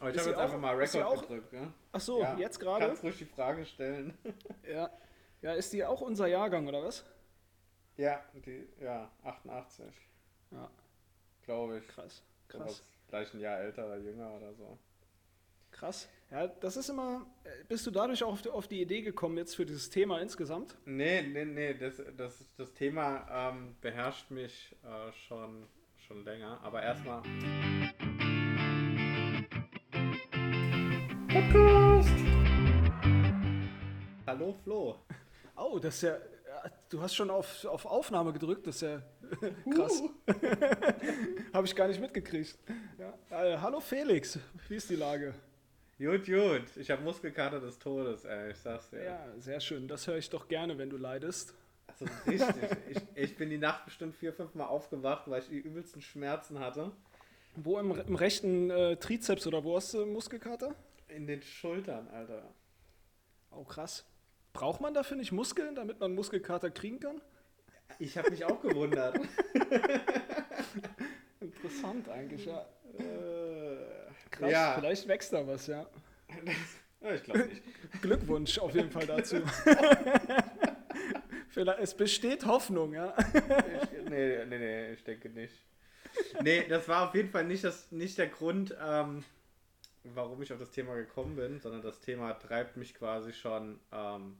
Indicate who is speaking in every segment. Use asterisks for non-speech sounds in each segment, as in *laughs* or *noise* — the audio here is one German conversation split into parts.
Speaker 1: Aber ich habe jetzt
Speaker 2: auch-
Speaker 1: einfach mal Rekord gedrückt. Ja?
Speaker 2: Ach so,
Speaker 1: Ja,
Speaker 2: jetzt gerade?
Speaker 1: Kannst ruhig die Frage stellen. *laughs*
Speaker 2: Ja. ja, ist die auch unser Jahrgang oder was?
Speaker 1: ja, die, ja, 88.
Speaker 2: Ja.
Speaker 1: Glaube ich.
Speaker 2: Krass, krass,
Speaker 1: Vielleicht ein Jahr älter oder jünger oder so.
Speaker 2: krass. Ja, das ist immer. äh, Bist du dadurch auch auf die, auf die Idee gekommen jetzt für dieses Thema insgesamt?
Speaker 1: Nee, nee, nee, das, das, das Thema ähm, beherrscht mich äh, schon, schon länger. Aber erstmal. Podcast! Hallo Flo.
Speaker 2: Oh, das ist ja. Du hast schon auf, auf Aufnahme gedrückt, das ist ja *laughs* krass. *laughs* Habe ich gar nicht mitgekriegt. Ja. Äh, hallo Felix, wie ist die Lage?
Speaker 1: Gut, gut. Ich habe Muskelkater des Todes, ey. Ich sag's dir.
Speaker 2: Ja, sehr schön. Das höre ich doch gerne, wenn du leidest.
Speaker 1: Also richtig. ich, ich bin die Nacht bestimmt vier, fünf Mal aufgewacht, weil ich die übelsten Schmerzen hatte.
Speaker 2: Wo im, im rechten äh, Trizeps oder wo hast du Muskelkater?
Speaker 1: In den Schultern, Alter.
Speaker 2: Oh, krass. Braucht man dafür nicht Muskeln, damit man Muskelkater kriegen kann?
Speaker 1: Ich habe mich auch gewundert. *laughs*
Speaker 2: Interessant eigentlich, ja.
Speaker 1: Äh,
Speaker 2: Krass,
Speaker 1: Ja,
Speaker 2: vielleicht wächst da was, ja. *laughs*
Speaker 1: ja, ich glaube nicht. *laughs*
Speaker 2: Glückwunsch auf jeden Fall dazu. Es besteht Hoffnung, ja.
Speaker 1: Ich, nee, nee, nee, ich denke nicht. Nee, das war auf jeden Fall nicht, das, nicht der Grund, ähm, warum ich auf das Thema gekommen bin, sondern das Thema treibt mich quasi schon ähm,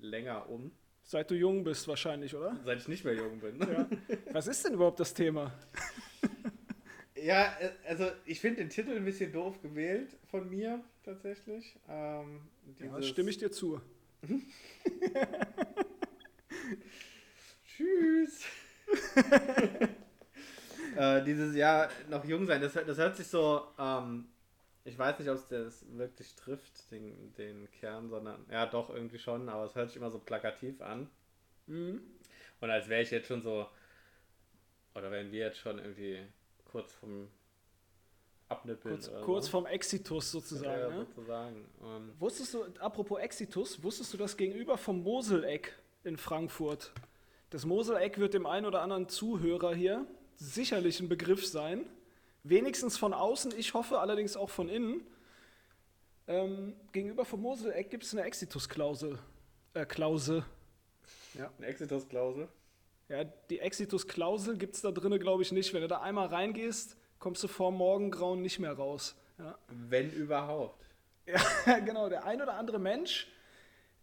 Speaker 1: länger um,
Speaker 2: Seit du jung bist wahrscheinlich, oder?
Speaker 1: seit ich nicht mehr jung bin.
Speaker 2: Ja. Was ist denn überhaupt das Thema? *laughs*
Speaker 1: Ja, äh, also ich finde den Titel ein bisschen doof gewählt von mir tatsächlich. Ähm,
Speaker 2: Ja, stimme ich dir zu. *laughs*
Speaker 1: Tschüss. *laughs* äh, dieses Jahr noch jung sein, das, das hört sich so, ähm, ich weiß nicht, ob es das wirklich trifft, den, den Kern, sondern, ja doch, irgendwie schon, aber es hört sich immer so plakativ an.
Speaker 2: Mhm.
Speaker 1: Und als wäre ich jetzt schon so, oder wären wir jetzt schon irgendwie kurz vom Abnippeln.
Speaker 2: Kurz, kurz
Speaker 1: so.
Speaker 2: vom Exitus sozusagen.
Speaker 1: ja,
Speaker 2: ne?
Speaker 1: sozusagen. Und
Speaker 2: Wusstest du, apropos Exitus, wusstest du das gegenüber vom Moseleck in Frankfurt? Das Moseleck wird dem einen oder anderen Zuhörer hier sicherlich ein Begriff sein. Wenigstens von außen, ich hoffe allerdings auch von innen. Ähm, gegenüber vom Moseleck gibt es eine Exitus-Klausel. Äh, Klausel.
Speaker 1: eine Exitus-Klausel.
Speaker 2: Ja, die Exitus-Klausel gibt es da drinnen, glaube ich, nicht. Wenn du da einmal reingehst, kommst du vor Morgengrauen nicht mehr raus. Ja.
Speaker 1: Wenn überhaupt.
Speaker 2: Ja, *laughs* genau, der ein oder andere Mensch,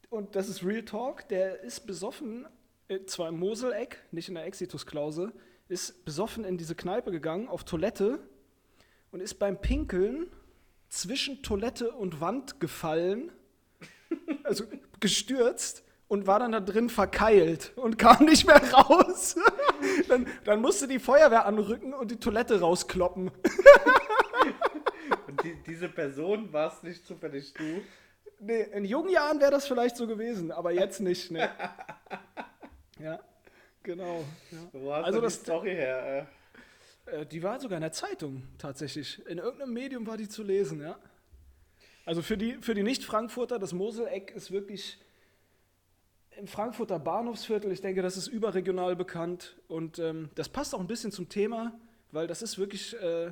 Speaker 2: und das ist Real Talk, der ist besoffen, äh, zwar im Moseleck, nicht in der Exitus-Klausel, ist besoffen in diese Kneipe gegangen, auf Toilette, und ist beim Pinkeln zwischen Toilette und Wand gefallen, also gestürzt, und war dann da drin verkeilt und kam nicht mehr raus. *laughs* dann, dann musste die Feuerwehr anrücken und die Toilette rauskloppen.
Speaker 1: Und die, diese Person warst nicht zufällig du.
Speaker 2: Nee, in jungen Jahren wäre das vielleicht so gewesen, aber jetzt nicht. Ne. *laughs* ja, genau. Ja.
Speaker 1: Wo hast
Speaker 2: Also
Speaker 1: du
Speaker 2: das-
Speaker 1: die Story her?
Speaker 2: Äh, die war sogar in der Zeitung tatsächlich. In irgendeinem Medium war die zu lesen, ja. Also für die, für die Nicht-Frankfurter, das Moseleck ist wirklich im Frankfurter Bahnhofsviertel. Ich denke, das ist überregional bekannt. Und ähm, das passt auch ein bisschen zum Thema, weil das ist wirklich äh,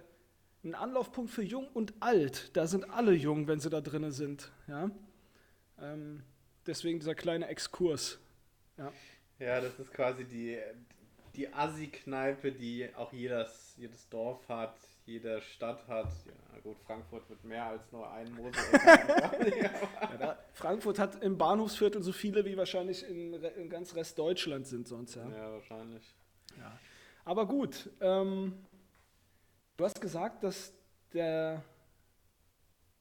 Speaker 2: ein Anlaufpunkt für Jung und Alt. Da sind alle jung, wenn sie da drinnen sind. Ja? Ähm, deswegen dieser kleine Exkurs. Ja.
Speaker 1: Äh? Ja, das ist quasi die, die Assi-Kneipe, die auch jedes, jedes Dorf hat, jede Stadt hat. Ja, gut, Frankfurt wird mehr als nur ein Mosel. *laughs*
Speaker 2: Ja, Frankfurt hat im Bahnhofsviertel so viele wie wahrscheinlich in, in ganz Rest Deutschland sind sonst, ja.
Speaker 1: ja, wahrscheinlich.
Speaker 2: Aber gut, ähm, du hast gesagt, dass der,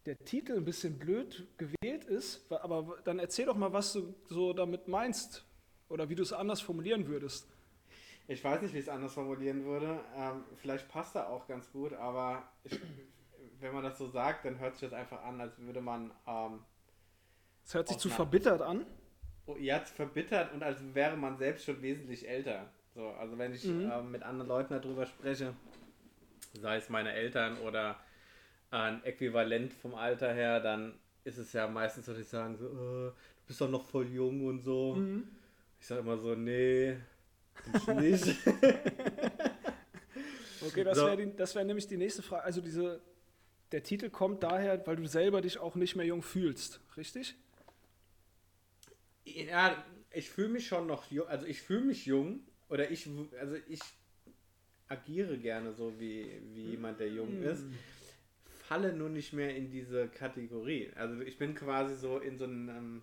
Speaker 2: der Titel ein bisschen blöd gewählt ist, aber dann erzähl doch mal, was du so damit meinst oder wie du es anders formulieren würdest.
Speaker 1: Ich weiß nicht, wie ich es anders formulieren würde. Ähm, vielleicht passt er auch ganz gut, aber ich, wenn man das so sagt, dann hört sich das einfach an, als würde man ähm,
Speaker 2: Es hört sich zu verbittert an.
Speaker 1: oh, jetzt verbittert und als wäre man selbst schon wesentlich älter. So, also wenn ich
Speaker 2: Mhm.
Speaker 1: ähm, mit anderen Leuten darüber spreche, sei es meine Eltern oder ein Äquivalent vom Alter her, dann ist es ja meistens so, dass sie sagen so, äh, du bist doch noch voll jung und so.
Speaker 2: Mhm.
Speaker 1: Ich sage immer so, nee, ich nicht. *laughs*
Speaker 2: Okay, das
Speaker 1: So.
Speaker 2: wäre wär nämlich die nächste Frage. Also diese, der Titel kommt daher, weil du selber dich auch nicht mehr jung fühlst, richtig?
Speaker 1: Ja, ich fühle mich schon noch jung, also ich fühle mich jung oder ich, also ich agiere gerne so wie, wie jemand, der jung ist, falle nur nicht mehr in diese Kategorie. Also ich bin quasi so in so einem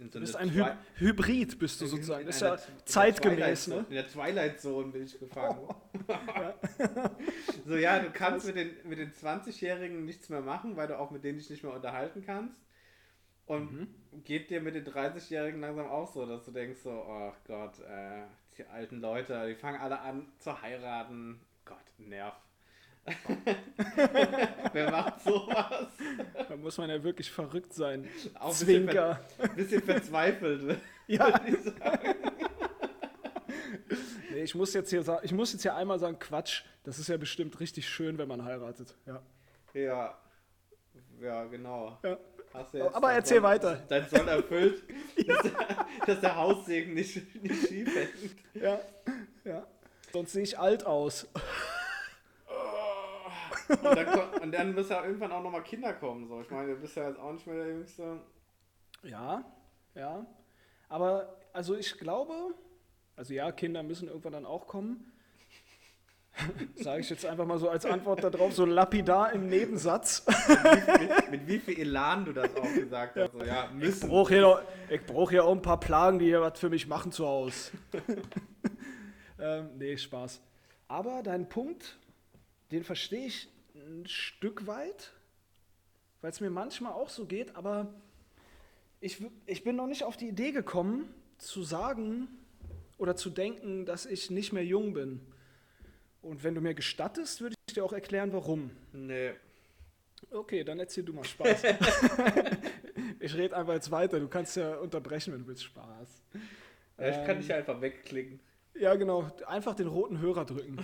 Speaker 1: in so
Speaker 2: Du bist ein Hy Hybrid, bist du sozusagen. Das ist ja zeitgemäß, ne?
Speaker 1: In der Twilight Zone bin ich gefangen. *laughs* so, ja, du *laughs* kannst mit den, mit den 20-Jährigen nichts mehr machen, weil du auch mit denen dich nicht mehr unterhalten kannst. Und
Speaker 2: Mhm.
Speaker 1: geht dir mit den 30-Jährigen langsam auch so, dass du denkst so, oh Gott, äh, die alten Leute, die fangen alle an zu heiraten. Gott, nerv. *laughs* Wer macht sowas?
Speaker 2: Da muss man ja wirklich verrückt sein.
Speaker 1: Auch ein bisschen,
Speaker 2: Zwinker.
Speaker 1: ver bisschen verzweifelt. *laughs*
Speaker 2: Ja.
Speaker 1: würd ich sagen.
Speaker 2: Nee, ich muss jetzt hier sagen, ich muss jetzt hier einmal sagen, Quatsch. Das ist ja bestimmt richtig schön, wenn man heiratet. Ja.
Speaker 1: Ja, ja, genau.
Speaker 2: Ja.
Speaker 1: Hast du jetzt
Speaker 2: Aber erzähl weiter.
Speaker 1: Dein Soll erfüllt, *laughs* dass, der, dass der Haussegen nicht, nicht schief hängt.
Speaker 2: Ja. ja. Sonst sehe ich alt aus.
Speaker 1: Und dann, und dann müssen ja irgendwann auch nochmal Kinder kommen. So. Ich meine, du bist ja jetzt auch nicht mehr der Jüngste.
Speaker 2: Ja, ja. Aber also ich glaube, also ja, Kinder müssen irgendwann dann auch kommen. *laughs* Sage ich jetzt einfach mal so als Antwort darauf, so lapidar im Nebensatz.
Speaker 1: Mit, mit wie viel Elan du das auch gesagt hast. So, ja,
Speaker 2: Ich
Speaker 1: müssen.
Speaker 2: brauche hier, noch- ich brauch hier auch ein paar Plagen, die hier was für mich machen zu Hause. *laughs* ähm, nee, Spaß. Aber deinen Punkt, den verstehe ich ein Stück weit, weil es mir manchmal auch so geht, aber ich, ich bin noch nicht auf die Idee gekommen, zu sagen oder zu denken, dass ich nicht mehr jung bin. Und wenn du mir gestattest, würde ich dir auch erklären, warum.
Speaker 1: Nee.
Speaker 2: Okay, dann erzähl du mal Spaß. *laughs* ich rede einfach jetzt weiter. Du kannst ja unterbrechen, wenn du willst. Spaß.
Speaker 1: Ja, ich kann
Speaker 2: Ähm,
Speaker 1: dich ja einfach wegklicken.
Speaker 2: Ja, genau. Einfach den roten Hörer drücken.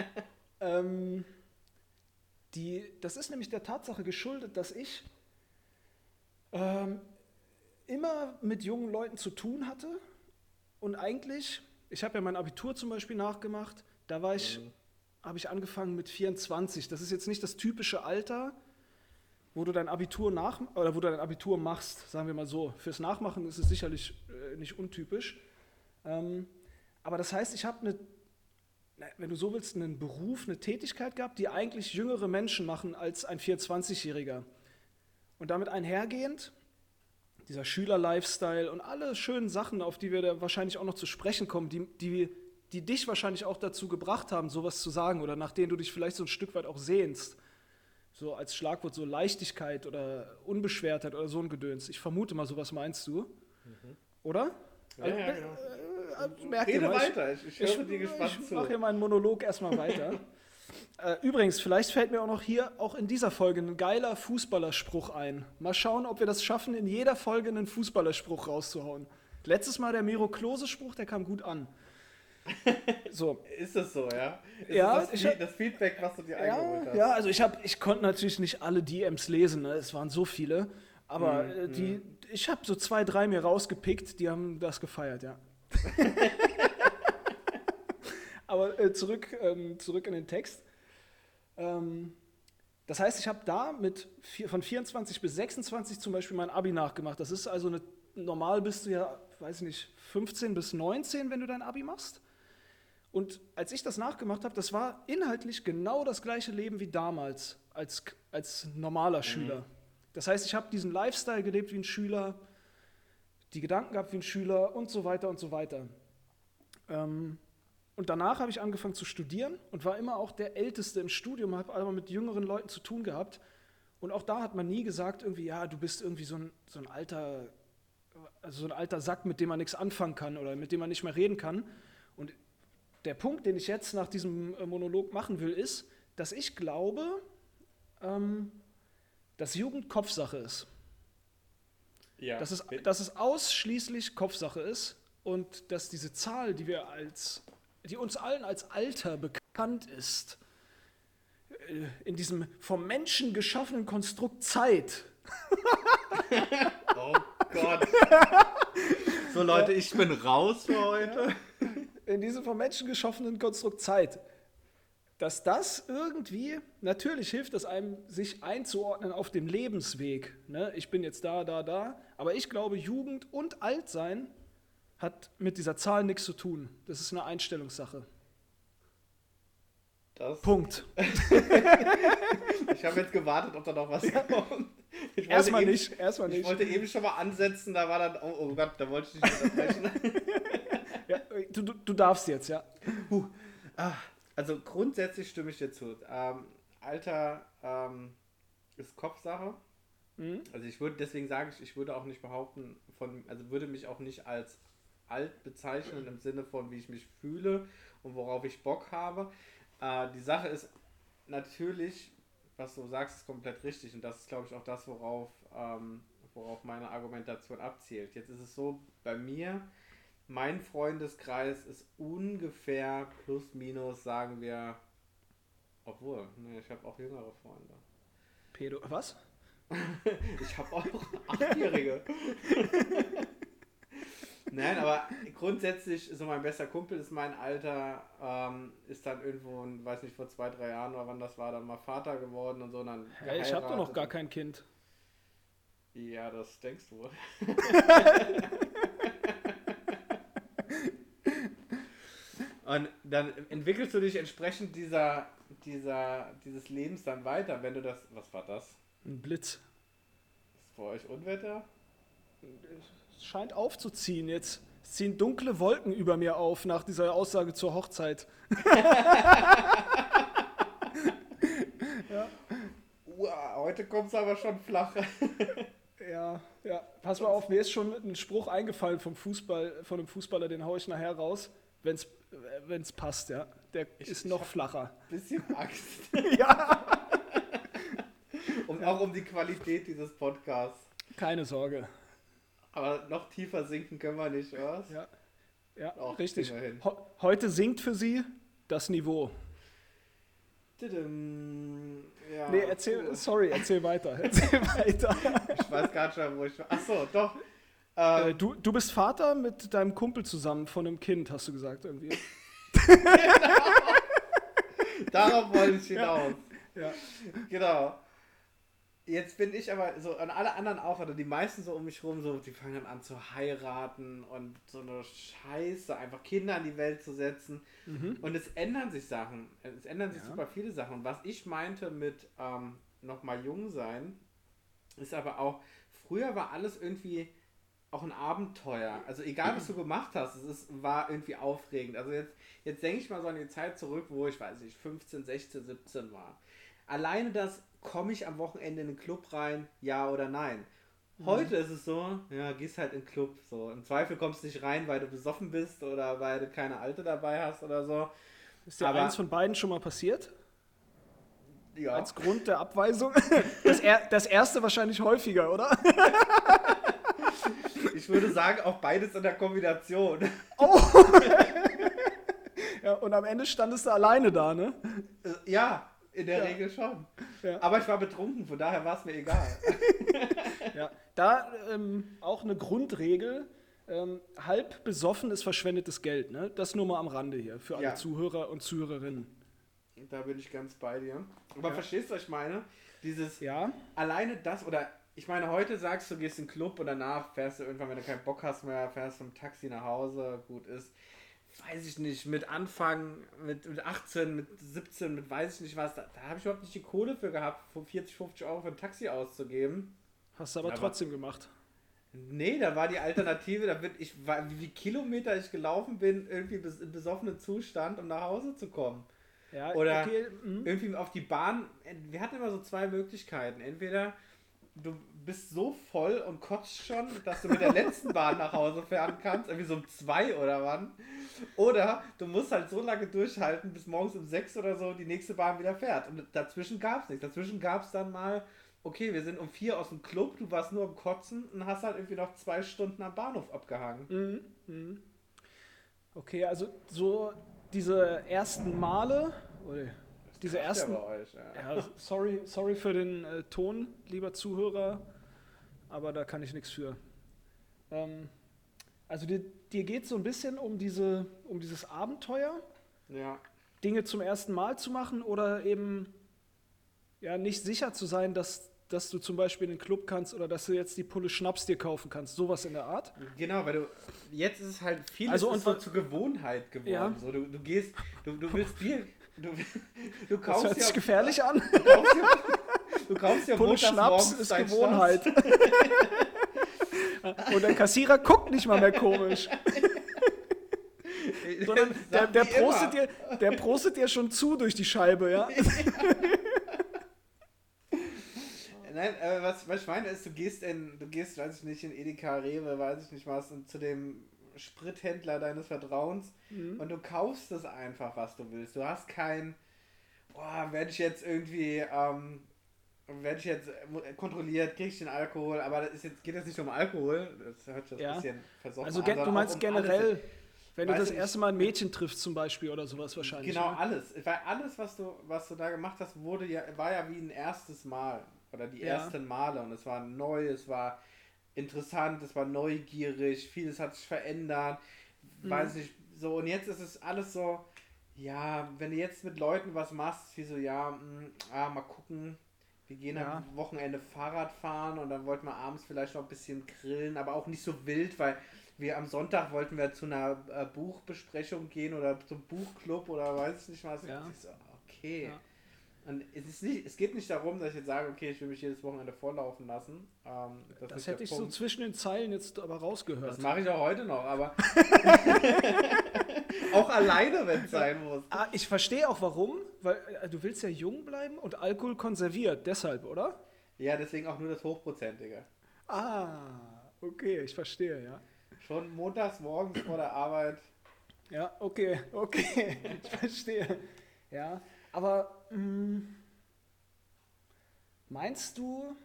Speaker 2: *laughs* ähm, die, das ist nämlich der Tatsache geschuldet, dass ich ähm, immer mit jungen Leuten zu tun hatte. Und eigentlich, ich habe ja mein Abitur zum Beispiel nachgemacht. Da war ich, habe ich angefangen mit 24. Das ist jetzt nicht das typische Alter, wo du dein Abitur nach oder wo du dein Abitur machst, sagen wir mal so. Fürs Nachmachen ist es sicherlich äh, nicht untypisch. Ähm, aber das heißt, ich habe eine, wenn du so willst, einen Beruf, eine Tätigkeit gehabt, die eigentlich jüngere Menschen machen als ein 24-Jähriger. Und damit einhergehend, dieser Schüler-Lifestyle und alle schönen Sachen, auf die wir da wahrscheinlich auch noch zu sprechen kommen, die, die, die dich wahrscheinlich auch dazu gebracht haben, sowas zu sagen oder nach denen du dich vielleicht so ein Stück weit auch sehnst. So als Schlagwort so Leichtigkeit oder Unbeschwertheit oder so ein Gedöns. Ich vermute mal, sowas meinst du. Oder?
Speaker 1: Ja, ja,
Speaker 2: Also,
Speaker 1: genau.
Speaker 2: Äh, merkt ihr
Speaker 1: Rede
Speaker 2: mal, ich-
Speaker 1: weiter, ich, ich höre dir gespannt
Speaker 2: ich
Speaker 1: zu.
Speaker 2: mache hier meinen Monolog erstmal weiter. *laughs* äh, übrigens, vielleicht fällt mir auch noch hier, auch in dieser Folge, ein geiler Fußballerspruch ein. Mal schauen, ob wir das schaffen, in jeder Folge einen Fußballerspruch rauszuhauen. Letztes Mal der Miro Klose-Spruch, der kam gut an. *laughs* So,
Speaker 1: Ist das so, ja? Ist
Speaker 2: Ja,
Speaker 1: das,
Speaker 2: ich
Speaker 1: das,
Speaker 2: hab-
Speaker 1: das Feedback, was du dir eingeholt
Speaker 2: ja,
Speaker 1: hast?
Speaker 2: ja, also ich habe, ich konnte natürlich nicht alle DMs lesen, ne? es waren so viele, aber
Speaker 1: Mhm,
Speaker 2: äh, die, ich habe so zwei, drei mir rausgepickt, die haben das gefeiert, ja. *laughs* aber äh, zurück, ähm, zurück in den Text. Ähm, das heißt, ich habe da mit vier, von 24 bis 26 zum Beispiel mein Abi nachgemacht. Das ist also eine, normal bist du ja, weiß ich nicht, 15 bis 19, wenn du dein Abi machst. Und als ich das nachgemacht habe, das war inhaltlich genau das gleiche Leben wie damals als, als normaler Schüler. Das heißt, ich habe diesen Lifestyle gelebt wie ein Schüler, die Gedanken gehabt wie ein Schüler und so weiter und so weiter. Ähm, und danach habe ich angefangen zu studieren und war immer auch der Älteste im Studium, habe aber mit jüngeren Leuten zu tun gehabt. Und auch da hat man nie gesagt, irgendwie, ja, du bist irgendwie so ein, so ein alter, also so ein alter Sack, mit dem man nichts anfangen kann oder mit dem man nicht mehr reden kann. Und der Punkt, den ich jetzt nach diesem äh, Monolog machen will, ist, dass ich glaube, ähm, dass Jugend Kopfsache ist.
Speaker 1: Ja.
Speaker 2: Dass es, dass es ausschließlich Kopfsache ist und dass diese Zahl, die wir als, die uns allen als Alter bekannt ist, äh, in diesem vom Menschen geschaffenen Konstrukt Zeit,
Speaker 1: Oh Gott. So Leute, ich bin raus für heute.
Speaker 2: in diesem vom Menschen geschaffenen Konstrukt Zeit, dass das irgendwie, natürlich hilft es einem, sich einzuordnen auf dem Lebensweg. Ne? Ich bin jetzt da, da, da. Aber ich glaube, Jugend und Altsein hat mit dieser Zahl nichts zu tun. Das ist eine Einstellungssache.
Speaker 1: Das,
Speaker 2: Punkt.
Speaker 1: ich habe jetzt gewartet, ob da noch was kommt. Ich
Speaker 2: Erstmal
Speaker 1: eben-
Speaker 2: nicht, erstmal
Speaker 1: Ich
Speaker 2: nicht.
Speaker 1: wollte eben schon mal ansetzen, da war dann, oh, oh Gott, da wollte ich nicht unterbrechen. *laughs*
Speaker 2: Ja, du, du, du darfst jetzt, ja.
Speaker 1: Puh. Ah, also grundsätzlich stimme ich dir zu. Ähm, Alter ähm, ist Kopfsache.
Speaker 2: Mhm.
Speaker 1: Also ich würde, deswegen sage ich, ich würde auch nicht behaupten, von, also würde mich auch nicht als alt bezeichnen im Sinne von, wie ich mich fühle und worauf ich Bock habe. Äh, die Sache ist natürlich, was du sagst, ist komplett richtig und das ist, glaube ich, auch das, worauf, ähm, worauf meine Argumentation abzielt. Jetzt ist es so, bei mir, mein Freundeskreis ist ungefähr plus minus, sagen wir, obwohl, ne, ich habe auch jüngere Freunde.
Speaker 2: Pedo. Was? *laughs*
Speaker 1: Ich habe auch Achtjährige. *laughs* Nein, aber grundsätzlich, so mein bester Kumpel ist mein Alter, ähm, ist dann irgendwo, weiß nicht, vor zwei, drei Jahren oder wann das war, dann mal Vater geworden und so. Und dann
Speaker 2: Hey, ich habe doch noch gar kein Kind.
Speaker 1: Ja, das denkst du wohl. *laughs* und dann entwickelst du dich entsprechend dieser, dieser, dieses Lebens dann weiter, wenn du das, was war das?
Speaker 2: Ein Blitz.
Speaker 1: Ist für euch Unwetter?
Speaker 2: Es scheint aufzuziehen jetzt. Es ziehen dunkle Wolken über mir auf nach dieser Aussage zur Hochzeit. *laughs*
Speaker 1: Uah, heute kommt es aber schon flach. *laughs*
Speaker 2: Ja, ja. Pass mal auf, mir ist schon ein Spruch eingefallen vom Fußball, von einem Fußballer, den haue ich nachher raus, wenn es passt, ja. Der ist noch flacher.
Speaker 1: Bisschen Angst. *laughs*
Speaker 2: ja.
Speaker 1: Und auch um die Qualität dieses Podcasts.
Speaker 2: Keine Sorge.
Speaker 1: Aber noch tiefer sinken können wir nicht, was?
Speaker 2: Ja, ja
Speaker 1: Auch
Speaker 2: richtig. heute sinkt für Sie das Niveau.
Speaker 1: Ja,
Speaker 2: Nee, erzähl, sorry, erzähl weiter. Erzähl *laughs* weiter.
Speaker 1: Ich weiß gar nicht mehr, wo ich war. Achso, doch.
Speaker 2: Äh,
Speaker 1: Ähm,
Speaker 2: du, du bist Vater mit deinem Kumpel zusammen von einem Kind, hast du gesagt irgendwie. *laughs*
Speaker 1: darauf wollte ich hinaus.
Speaker 2: Ja.
Speaker 1: Genau. Jetzt bin ich aber so, an alle anderen auch, oder die meisten so um mich rum, so, die fangen dann an zu heiraten und so eine Scheiße, einfach Kinder in die Welt zu setzen. Und es ändern sich Sachen. Es ändern sich
Speaker 2: Ja.
Speaker 1: super viele Sachen. Und was ich meinte mit ähm, nochmal jung sein, ist aber auch, früher war alles irgendwie auch ein Abenteuer. Also egal, was du gemacht hast, es ist, war irgendwie aufregend. Also jetzt, jetzt denke ich mal so an die Zeit zurück, wo ich, weiß nicht, 15, 16, 17 war. Alleine das, komme ich am Wochenende in den Club rein, ja oder nein? Heute ist es so, ja, gehst halt in den Club. So. Im Zweifel kommst du nicht rein, weil du besoffen bist oder weil du keine Alte dabei hast oder so.
Speaker 2: Ist dir
Speaker 1: Aber-
Speaker 2: eins von beiden schon mal passiert?
Speaker 1: Ja.
Speaker 2: Als Grund der Abweisung? *laughs* Das, er, das erste wahrscheinlich häufiger, oder? *laughs*
Speaker 1: Ich würde sagen, auch beides in der Kombination. *laughs*
Speaker 2: Ja, und am Ende standest du alleine da, ne?
Speaker 1: Äh, Ja, in der
Speaker 2: Ja.
Speaker 1: Regel schon.
Speaker 2: Ja.
Speaker 1: Aber ich war betrunken, von daher war es mir egal. *laughs*
Speaker 2: Ja, da ähm, auch eine Grundregel. Ähm, halb besoffen ist verschwendetes Geld. Ne? Das nur mal am Rande hier für alle
Speaker 1: Ja.
Speaker 2: Zuhörer und Zuhörerinnen.
Speaker 1: Da bin ich ganz bei dir. Aber
Speaker 2: Ja.
Speaker 1: verstehst du, was ich meine? Dieses
Speaker 2: Ja,
Speaker 1: alleine das oder ich meine, heute sagst du, gehst in den Club und danach fährst du irgendwann, wenn du keinen Bock hast mehr, fährst du dem Taxi nach Hause. Gut ist, weiß ich nicht, mit Anfang, mit, mit 18, mit 17, mit weiß ich nicht was, da, da habe ich überhaupt nicht die Kohle für gehabt, für 40, 50 Euro für ein Taxi auszugeben.
Speaker 2: hast du aber
Speaker 1: Aber-
Speaker 2: trotzdem gemacht.
Speaker 1: Nee, da war die Alternative, da wird ich wie viele Kilometer ich gelaufen bin, irgendwie bes, im besoffenen Zustand, um nach Hause zu kommen.
Speaker 2: Ja,
Speaker 1: Oder
Speaker 2: okay, mhm.
Speaker 1: Irgendwie auf die Bahn. Wir hatten immer so zwei Möglichkeiten. Entweder du bist so voll und kotzt schon, dass du mit der letzten Bahn nach Hause fahren kannst, irgendwie so um zwei oder wann. Oder du musst halt so lange durchhalten, bis morgens um sechs oder so die nächste Bahn wieder fährt. Und dazwischen gab es nichts. Dazwischen gab es dann mal, okay, wir sind um vier aus dem Club, du warst nur am Kotzen und hast halt irgendwie noch zwei Stunden am Bahnhof abgehangen.
Speaker 2: Mhm. Mhm. Okay, also so diese ersten Male, oder diese
Speaker 1: Ja,
Speaker 2: ersten,
Speaker 1: euch, ja.
Speaker 2: ja, sorry, sorry für den äh, Ton, lieber Zuhörer, aber da kann ich nichts für. Ähm, also dir, dir geht es so ein bisschen um, diese, um dieses Abenteuer.
Speaker 1: ja.
Speaker 2: Dinge zum ersten Mal zu machen oder eben ja nicht sicher zu sein, dass, dass du zum Beispiel in den Club kannst oder dass du jetzt die Pulle Schnaps dir kaufen kannst, sowas in der Art.
Speaker 1: Genau, weil du jetzt ist es halt viel
Speaker 2: Also und
Speaker 1: so zur Gewohnheit geworden.
Speaker 2: Ja.
Speaker 1: So, du, du gehst, du, du willst *laughs* Bier, du, du
Speaker 2: Das
Speaker 1: kaufst
Speaker 2: hört sich
Speaker 1: ja,
Speaker 2: gefährlich an.
Speaker 1: du kaufst ja, du kaufst ja
Speaker 2: Pulle Schnaps ist Gewohnheit. Und der Kassierer guckt nicht mal mehr komisch,
Speaker 1: Schnaps.
Speaker 2: sondern *laughs* der, der, prostet dir, der prostet dir schon zu durch die Scheibe, ja. *laughs*
Speaker 1: Nein, äh, was, was ich meine ist, du gehst in, du gehst, weiß ich nicht, in Edeka, Rewe, weiß ich nicht was, und zu dem Sprithändler deines Vertrauens
Speaker 2: Mhm.
Speaker 1: und du kaufst es einfach, was du willst. Du hast kein, boah, werde ich jetzt irgendwie, ähm, werde ich jetzt kontrolliert, kriege ich den Alkohol, aber das ist jetzt, geht jetzt nicht um Alkohol, das hört sich
Speaker 2: Ja.
Speaker 1: ein bisschen versoffen
Speaker 2: Also
Speaker 1: an,
Speaker 2: gen- du meinst
Speaker 1: um alles.
Speaker 2: generell, wenn du
Speaker 1: Weißt
Speaker 2: das
Speaker 1: du, ich-
Speaker 2: erste Mal ein Mädchen triffst zum Beispiel oder sowas wahrscheinlich.
Speaker 1: Genau,
Speaker 2: ne?
Speaker 1: alles. Weil alles, was du, was du da gemacht hast, wurde ja, war ja wie ein erstes Mal. Oder die
Speaker 2: Ja.
Speaker 1: ersten Male. Und es war neu, es war interessant, es war neugierig, vieles hat sich verändert.
Speaker 2: Mhm.
Speaker 1: Weiß nicht, so, und jetzt ist es alles so, ja, wenn du jetzt mit Leuten was machst, wie so, ja, mh, ah, mal gucken. Wir gehen
Speaker 2: Ja.
Speaker 1: am Wochenende Fahrrad fahren und dann wollten wir abends vielleicht noch ein bisschen grillen, aber auch nicht so wild, weil wir am Sonntag wollten wir zu einer äh, Buchbesprechung gehen oder zum Buchclub oder weiß ich nicht was.
Speaker 2: Ja.
Speaker 1: So, okay.
Speaker 2: Ja.
Speaker 1: Und es, nicht, es geht nicht darum, dass ich jetzt sage, okay, ich will mich jedes Wochenende vorlaufen lassen. Ähm, das
Speaker 2: Das hätte ich so
Speaker 1: Punkt.
Speaker 2: zwischen den Zeilen jetzt aber rausgehört.
Speaker 1: Das mache ich auch heute noch, aber *laughs* *laughs* auch alleine, wenn es sein muss.
Speaker 2: Ah, ich verstehe auch warum, weil äh, du willst ja jung bleiben und Alkohol konserviert, deshalb, oder?
Speaker 1: Ja, deswegen auch nur das Hochprozentige.
Speaker 2: Ah, okay, ich verstehe, ja.
Speaker 1: Schon montags morgens vor der Arbeit.
Speaker 2: Ja, okay, okay, *laughs* ich verstehe. Ja, aber mh, meinst du,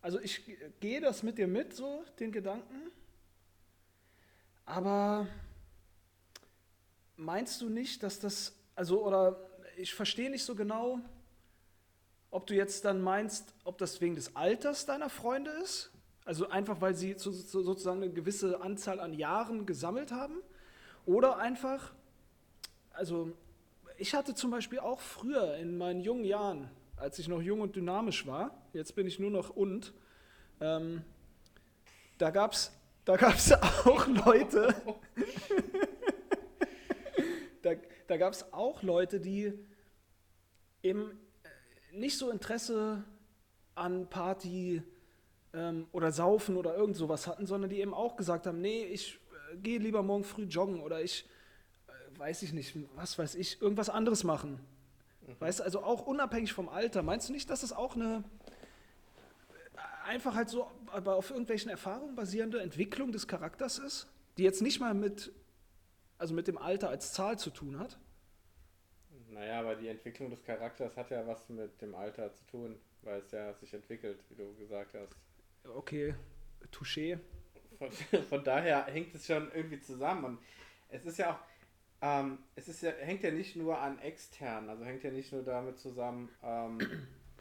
Speaker 2: also ich gehe das mit dir mit, so den Gedanken, aber meinst du nicht, dass das, also oder ich verstehe nicht so genau, ob du jetzt dann meinst, ob das wegen des Alters deiner Freunde ist, also einfach weil sie so, so, sozusagen eine gewisse Anzahl an Jahren gesammelt haben, oder einfach, also ich hatte zum Beispiel auch früher in meinen jungen Jahren, als ich noch jung und dynamisch war, jetzt bin ich nur noch und, ähm, da gab es *laughs* *laughs* da gab's auch Leute, da, da gab es auch Leute, die eben äh, nicht so Interesse an Party ähm, oder Saufen oder irgend sowas hatten, sondern die eben auch gesagt haben, nee, ich äh, gehe lieber morgen früh joggen oder ich weiß ich nicht, was weiß ich, irgendwas anderes machen. Weißt du, also auch unabhängig vom Alter. Meinst du nicht, dass das auch eine einfach halt so aber auf irgendwelchen Erfahrungen basierende Entwicklung des Charakters ist, die jetzt nicht mal mit also mit dem Alter als Zahl zu tun hat?
Speaker 1: Naja, aber die Entwicklung des Charakters hat ja was mit dem Alter zu tun, weil es ja sich entwickelt, wie du gesagt hast.
Speaker 2: Okay, Touché.
Speaker 1: Von, *laughs* von daher hängt es schon irgendwie zusammen. Und es ist ja auch, ähm, es ist ja, hängt ja nicht nur an extern, also hängt ja nicht nur damit zusammen, ähm,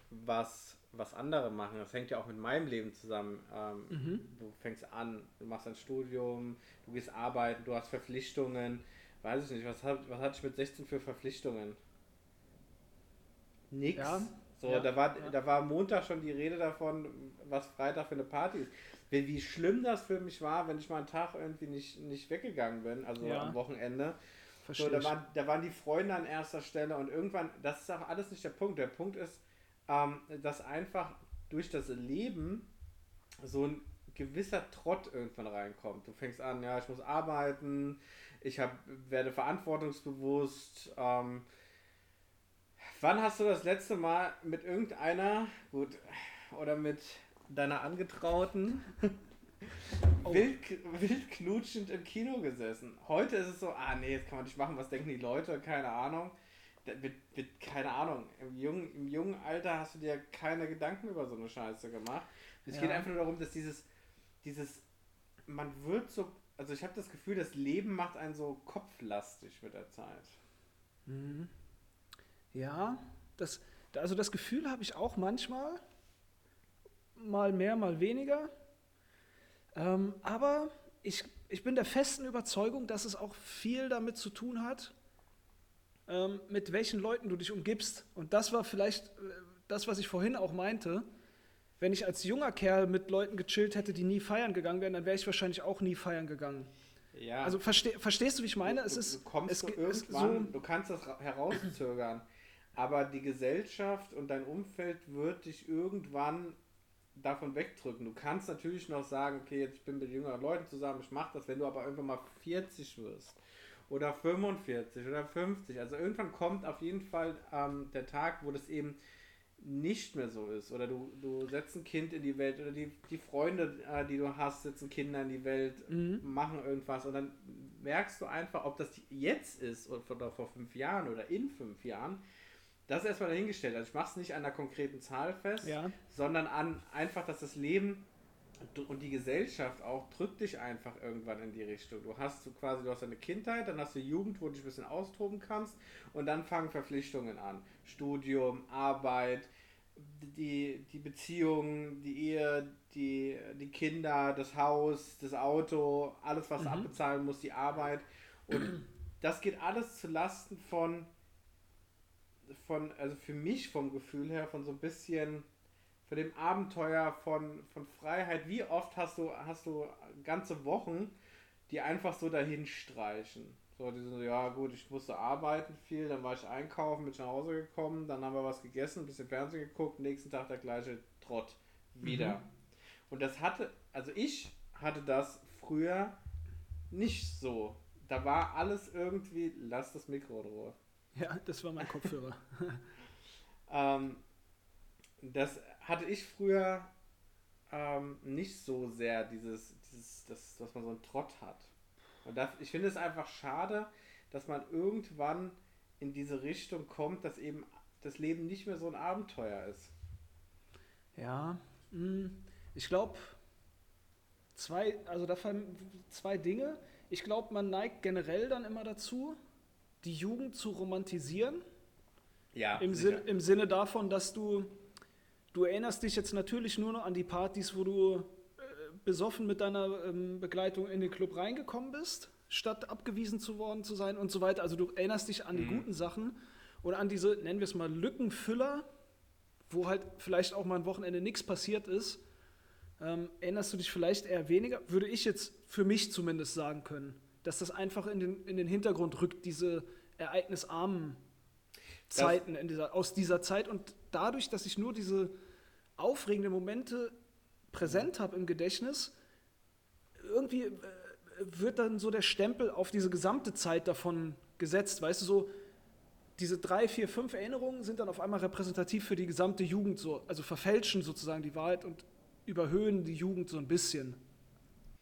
Speaker 1: was, was andere machen. Das hängt ja auch mit meinem Leben zusammen. Ähm, Du fängst an, du machst ein Studium, du gehst arbeiten, du hast Verpflichtungen. Weiß ich nicht, was, hat, was hatte ich mit 16 für Verpflichtungen? Nix.
Speaker 2: Ja,
Speaker 1: So,
Speaker 2: ja,
Speaker 1: da, war,
Speaker 2: ja.
Speaker 1: da war Montag schon die Rede davon, was Freitag für eine Party ist. Wie, wie schlimm das für mich war, wenn ich mal einen Tag irgendwie nicht, nicht weggegangen bin, also
Speaker 2: Ja.
Speaker 1: am Wochenende. So,
Speaker 2: Verstehe
Speaker 1: da,
Speaker 2: ich.
Speaker 1: waren, da waren die Freunde an erster Stelle und irgendwann, das ist auch alles nicht der Punkt. Der Punkt ist, ähm, dass einfach durch das Leben so ein gewisser Trott irgendwann reinkommt. Du fängst an, ja, ich muss arbeiten, ich hab, werde verantwortungsbewusst. Ähm, wann hast du das letzte Mal mit irgendeiner, gut, oder mit deiner Angetrauten
Speaker 2: Oh.
Speaker 1: wild, wild knutschend im Kino gesessen? Heute ist es so, ah nee, das kann man nicht machen, was denken die Leute, keine Ahnung. Wird, wird, keine Ahnung, im jungen, im jungen Alter hast du dir keine Gedanken über so eine Scheiße gemacht. Es
Speaker 2: Ja.
Speaker 1: geht einfach nur darum, dass dieses, dieses, man wird so, also ich habe das Gefühl, das Leben macht einen so kopflastig mit der Zeit.
Speaker 2: Mhm. Ja, das, da- also das Gefühl habe ich auch manchmal. Mal mehr, mal weniger. Ähm, aber ich, ich bin der festen Überzeugung, dass es auch viel damit zu tun hat, ähm, mit welchen Leuten du dich umgibst. Und das war vielleicht äh, das, was ich vorhin auch meinte. Wenn ich als junger Kerl mit Leuten gechillt hätte, die nie feiern gegangen wären, dann wäre ich wahrscheinlich auch nie feiern gegangen. Ja. Also versteh, verstehst du, wie ich meine?
Speaker 1: Du,
Speaker 2: es ist,
Speaker 1: du kommst
Speaker 2: es,
Speaker 1: so irgendwann, so du kannst das herauszögern, aber die Gesellschaft und dein Umfeld wird dich irgendwann davon wegdrücken. Du kannst natürlich noch sagen, okay, jetzt ich bin mit jüngeren Leuten zusammen, ich mache das, wenn du aber irgendwann mal 40 wirst oder 45 oder 50, also irgendwann kommt auf jeden Fall ähm, der Tag, wo das eben nicht mehr so ist. Oder du, du setzt ein Kind in die Welt oder die, die Freunde, äh, die du hast, setzen Kinder in die Welt, mhm. machen irgendwas und dann merkst du einfach, ob das jetzt ist oder vor fünf Jahren oder in fünf Jahren. Das ist erstmal dahingestellt. Also ich mache es nicht an einer konkreten Zahl fest, ja. sondern an einfach, dass das Leben und die Gesellschaft auch drückt dich einfach irgendwann in die Richtung. Du hast so quasi, du hast eine Kindheit, dann hast du Jugend, wo du dich ein bisschen austoben kannst und dann fangen Verpflichtungen an. Studium, Arbeit, die, die Beziehung, die Ehe, die, die Kinder, das Haus, das Auto, alles, was mhm. du abbezahlen musst, die Arbeit. Und das geht alles zu Lasten von, von, also für mich vom Gefühl her, von so ein bisschen von dem Abenteuer von, von Freiheit. Wie oft hast du, hast du ganze Wochen, die einfach so dahin streichen? So, die so, ja gut, ich musste arbeiten viel, dann war ich einkaufen, bin nach Hause gekommen, dann haben wir was gegessen, ein bisschen Fernsehen geguckt, nächsten Tag der gleiche Trott. Wieder. Mhm. Und das hatte, also ich hatte das früher nicht so. Da war alles irgendwie, lass das Mikro in Ruhe. *laughs*
Speaker 2: Ja, das war mein Kopfhörer. *laughs*
Speaker 1: ähm, das hatte ich früher ähm, nicht so sehr, dieses, dieses das, dass man so einen Trott hat. Und das, ich finde es einfach schade, dass man irgendwann in diese Richtung kommt, dass eben das Leben nicht mehr so ein Abenteuer ist.
Speaker 2: Ja, hm, ich glaube, zwei, also da fallen zwei Dinge. Ich glaube, man neigt generell dann immer dazu, die Jugend zu romantisieren. Ja. Im, Sinn, Im Sinne davon, dass du Du erinnerst dich jetzt natürlich nur noch an die Partys, wo du äh, besoffen mit deiner ähm, Begleitung in den Club reingekommen bist, statt abgewiesen zu worden zu sein und so weiter. Also du erinnerst dich an mhm. die guten Sachen und an diese, nennen wir es mal, Lückenfüller, wo halt vielleicht auch mal ein Wochenende nichts passiert ist. Ähm, erinnerst du dich vielleicht eher weniger? Würde ich jetzt für mich zumindest sagen können, dass das einfach in den, in den Hintergrund rückt, diese ereignisarmen Zeiten in dieser, aus dieser Zeit und dadurch, dass ich nur diese aufregende Momente präsent habe im Gedächtnis, irgendwie äh, wird dann so der Stempel auf diese gesamte Zeit davon gesetzt. Weißt du, so diese drei, vier, fünf Erinnerungen sind dann auf einmal repräsentativ für die gesamte Jugend, so, also verfälschen sozusagen die Wahrheit und überhöhen die Jugend so ein bisschen.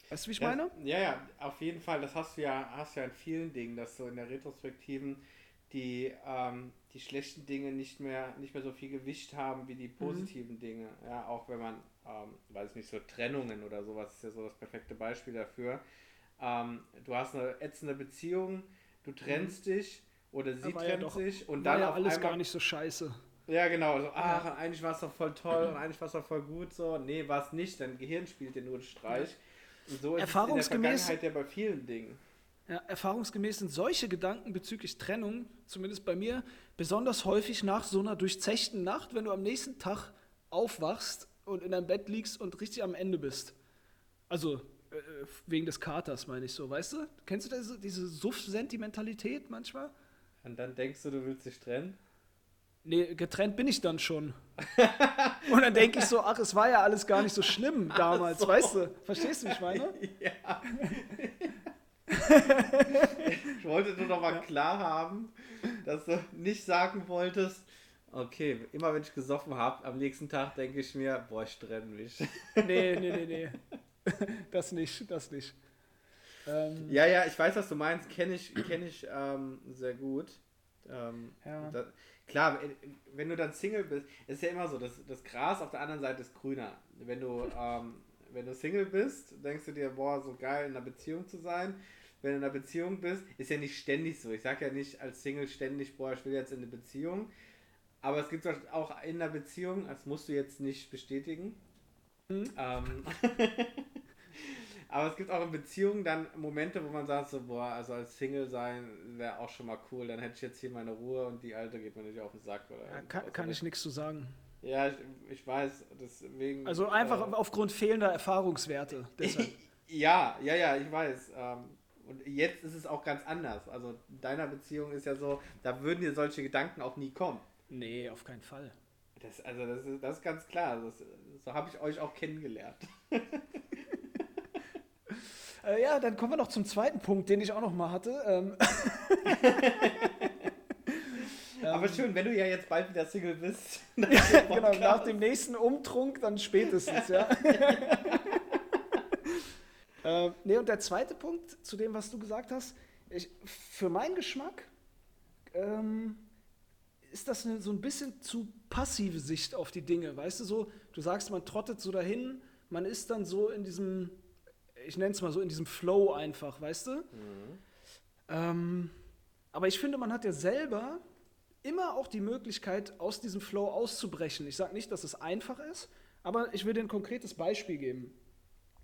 Speaker 2: Weißt du, wie ich
Speaker 1: ja,
Speaker 2: meine?
Speaker 1: Ja, ja, auf jeden Fall. Das hast du ja, hast du ja in vielen Dingen, dass so in der Retrospektiven die, ähm, die schlechten Dinge nicht mehr, nicht mehr so viel Gewicht haben wie die mhm. positiven mhm. Dinge. Ja, auch wenn man, ähm, weiß ich nicht, so Trennungen oder sowas ist ja so das perfekte Beispiel dafür. Ähm, du hast eine ätzende Beziehung, du trennst mhm. dich oder sie trennt ja sich und dann
Speaker 2: ja alles einmal, gar nicht so scheiße.
Speaker 1: Ja, genau. So, ach, eigentlich war es doch voll toll und eigentlich war es doch voll gut so. Nee, war es nicht. Dein Gehirn spielt dir nur einen Streich. Und so ist es in der Vergangenheit ja bei vielen Dingen.
Speaker 2: Ja, erfahrungsgemäß sind solche Gedanken bezüglich Trennung, zumindest bei mir, besonders häufig nach so einer durchzechten Nacht, wenn du am nächsten Tag aufwachst und in deinem Bett liegst und richtig am Ende bist. Also äh, wegen des Katers, meine ich so, weißt du? Kennst du diese, diese Suff-Sentimentalität manchmal?
Speaker 1: Und dann denkst du, du willst dich trennen?
Speaker 2: Nee, getrennt bin ich dann schon. *laughs* und dann denke ich so, ach, es war ja alles gar nicht so schlimm damals, so. weißt du? Verstehst du, wie ich meine? *laughs* Ja. *laughs*
Speaker 1: ich wollte nur noch mal ja. klar haben, dass du nicht sagen wolltest, okay, immer wenn ich gesoffen habe, am nächsten Tag denke ich mir, boah, ich trenne mich.
Speaker 2: nee, nee, nee, nee. Das nicht, das nicht.
Speaker 1: Ähm, ja, ja, ich weiß, was du meinst, kenne ich, kenn ich ähm, sehr gut. Ähm, ja. da, klar, wenn du dann Single bist, ist ja immer so, das, das Gras auf der anderen Seite ist grüner. Wenn du, ähm, wenn du Single bist, denkst du dir, boah, so geil in einer Beziehung zu sein wenn du in einer Beziehung bist, ist ja nicht ständig so. Ich sage ja nicht als Single ständig, boah, ich will jetzt in eine Beziehung. Aber es gibt auch in einer Beziehung, das musst du jetzt nicht bestätigen. Mhm. Ähm, *laughs* Aber es gibt auch in Beziehungen dann Momente, wo man sagt so, boah, also als Single sein wäre auch schon mal cool, dann hätte ich jetzt hier meine Ruhe und die Alte geht mir nicht auf den Sack. Oder
Speaker 2: ja, kann, kann ich nichts zu sagen.
Speaker 1: Ja, ich, ich, weiß, deswegen...
Speaker 2: Also einfach äh, aufgrund fehlender Erfahrungswerte. *laughs*
Speaker 1: ja, ja, ja, ich weiß. Ähm, und jetzt ist es auch ganz anders. Also in deiner Beziehung ist ja so, da würden dir solche Gedanken auch nie kommen.
Speaker 2: Nee, auf keinen Fall.
Speaker 1: Das, also das ist, das ist ganz klar. Das, so habe ich euch auch kennengelernt. *laughs*
Speaker 2: äh, ja, dann kommen wir noch zum zweiten Punkt, den ich auch noch mal hatte. Ähm. *laughs*
Speaker 1: Aber schön, wenn du ja jetzt bald wieder Single bist. *laughs*
Speaker 2: ja, genau, nach dem nächsten Umtrunk dann spätestens, ja. *laughs* äh, nee, und der zweite Punkt zu dem, was du gesagt hast, ich, für meinen Geschmack ähm, ist das eine, so ein bisschen zu passive Sicht auf die Dinge. Weißt du, so, du sagst, man trottet so dahin, man ist dann so in diesem, ich nenne es mal so, in diesem Flow einfach, weißt du? Mhm. Ähm, aber ich finde, man hat ja selber immer auch die Möglichkeit, aus diesem Flow auszubrechen. Ich sage nicht, dass es einfach ist, aber ich will dir ein konkretes Beispiel geben.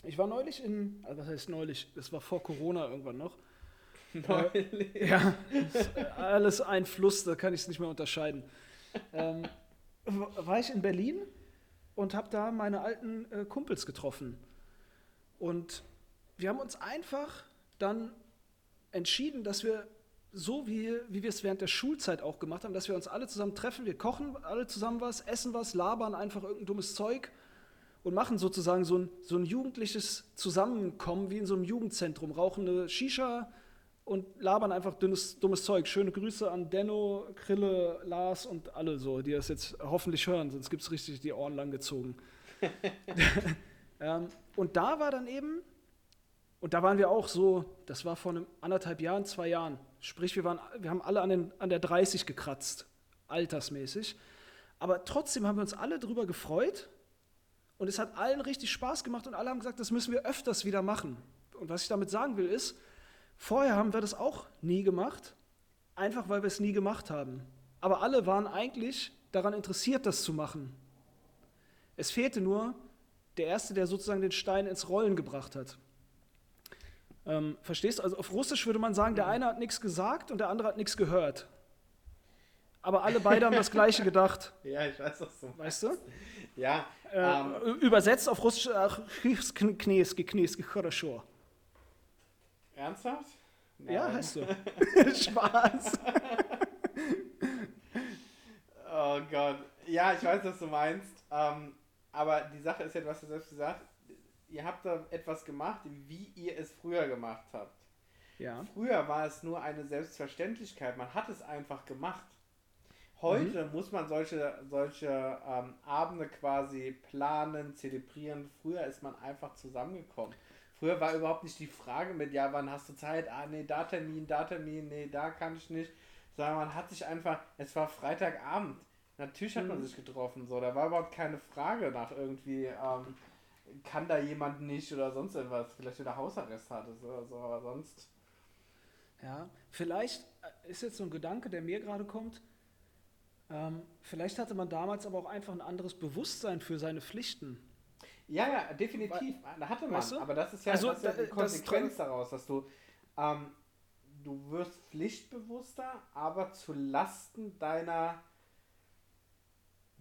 Speaker 2: Ich war neulich in, also was heißt neulich, das war vor Corona irgendwann noch, *laughs* Neulich. Äh, ja, alles ein Fluss, da kann ich es nicht mehr unterscheiden. Ähm, war ich in Berlin und habe da meine alten äh, Kumpels getroffen. Und wir haben uns einfach dann entschieden, dass wir so wie, wie wir es während der Schulzeit auch gemacht haben, dass wir uns alle zusammen treffen, wir kochen alle zusammen was, essen was, labern einfach irgendein dummes Zeug und machen sozusagen so ein, so ein jugendliches Zusammenkommen wie in so einem Jugendzentrum, rauchen eine Shisha, und labern einfach dünnes, dummes Zeug. Schöne Grüße an Denno, Krille, Lars und alle so, die das jetzt hoffentlich hören, sonst gibt es richtig die Ohren lang gezogen. *laughs* *laughs* ähm, und da war dann eben, und da waren wir auch so, das war vor einem anderthalb Jahren, zwei Jahren. Sprich, wir, waren, wir haben alle an, den, an der 30 gekratzt, altersmäßig. Aber trotzdem haben wir uns alle darüber gefreut und es hat allen richtig Spaß gemacht und alle haben gesagt, das müssen wir öfters wieder machen. Und was ich damit sagen will, ist, Vorher haben wir das auch nie gemacht, einfach weil wir es nie gemacht haben. Aber alle waren eigentlich daran interessiert, das zu machen. Es fehlte nur der Erste, der sozusagen den Stein ins Rollen gebracht hat. Ähm, verstehst du? Also auf Russisch würde man sagen, der eine hat nichts gesagt und der andere hat nichts gehört. Aber alle beide haben das Gleiche *laughs* gedacht.
Speaker 1: Ja, ich weiß, was du
Speaker 2: Weißt du?
Speaker 1: Ja.
Speaker 2: Äh, ähm, übersetzt auf Russisch, Knieski, Knieski, хорошо.
Speaker 1: Ernsthaft?
Speaker 2: Nein. Ja, hast du. *laughs* Spaß. *laughs*
Speaker 1: oh Gott. Ja, ich weiß, was du meinst. Ähm, aber die Sache ist ja, du hast ja selbst gesagt, ihr habt da etwas gemacht, wie ihr es früher gemacht habt.
Speaker 2: Ja.
Speaker 1: Früher war es nur eine Selbstverständlichkeit. Man hat es einfach gemacht. Heute mhm. muss man solche, solche ähm, Abende quasi planen, zelebrieren. Früher ist man einfach zusammengekommen. Früher war überhaupt nicht die Frage mit, ja, wann hast du Zeit? Ah, nee, da Termin, da Termin, nee, da kann ich nicht. Sondern man hat sich einfach, es war Freitagabend. Natürlich hat man mhm. sich getroffen, so. Da war überhaupt keine Frage nach irgendwie, ähm, kann da jemand nicht oder sonst etwas. Vielleicht wieder Hausarrest hatte oder so, aber sonst.
Speaker 2: Ja, vielleicht äh, ist jetzt so ein Gedanke, der mir gerade kommt. Ähm, vielleicht hatte man damals aber auch einfach ein anderes Bewusstsein für seine Pflichten.
Speaker 1: Ja, ja, definitiv. da hatte man. Weißt du? Aber das ist ja, also, das ist ja die Konsequenz daraus, dass du, ähm, du wirst pflichtbewusster, aber zu Lasten deiner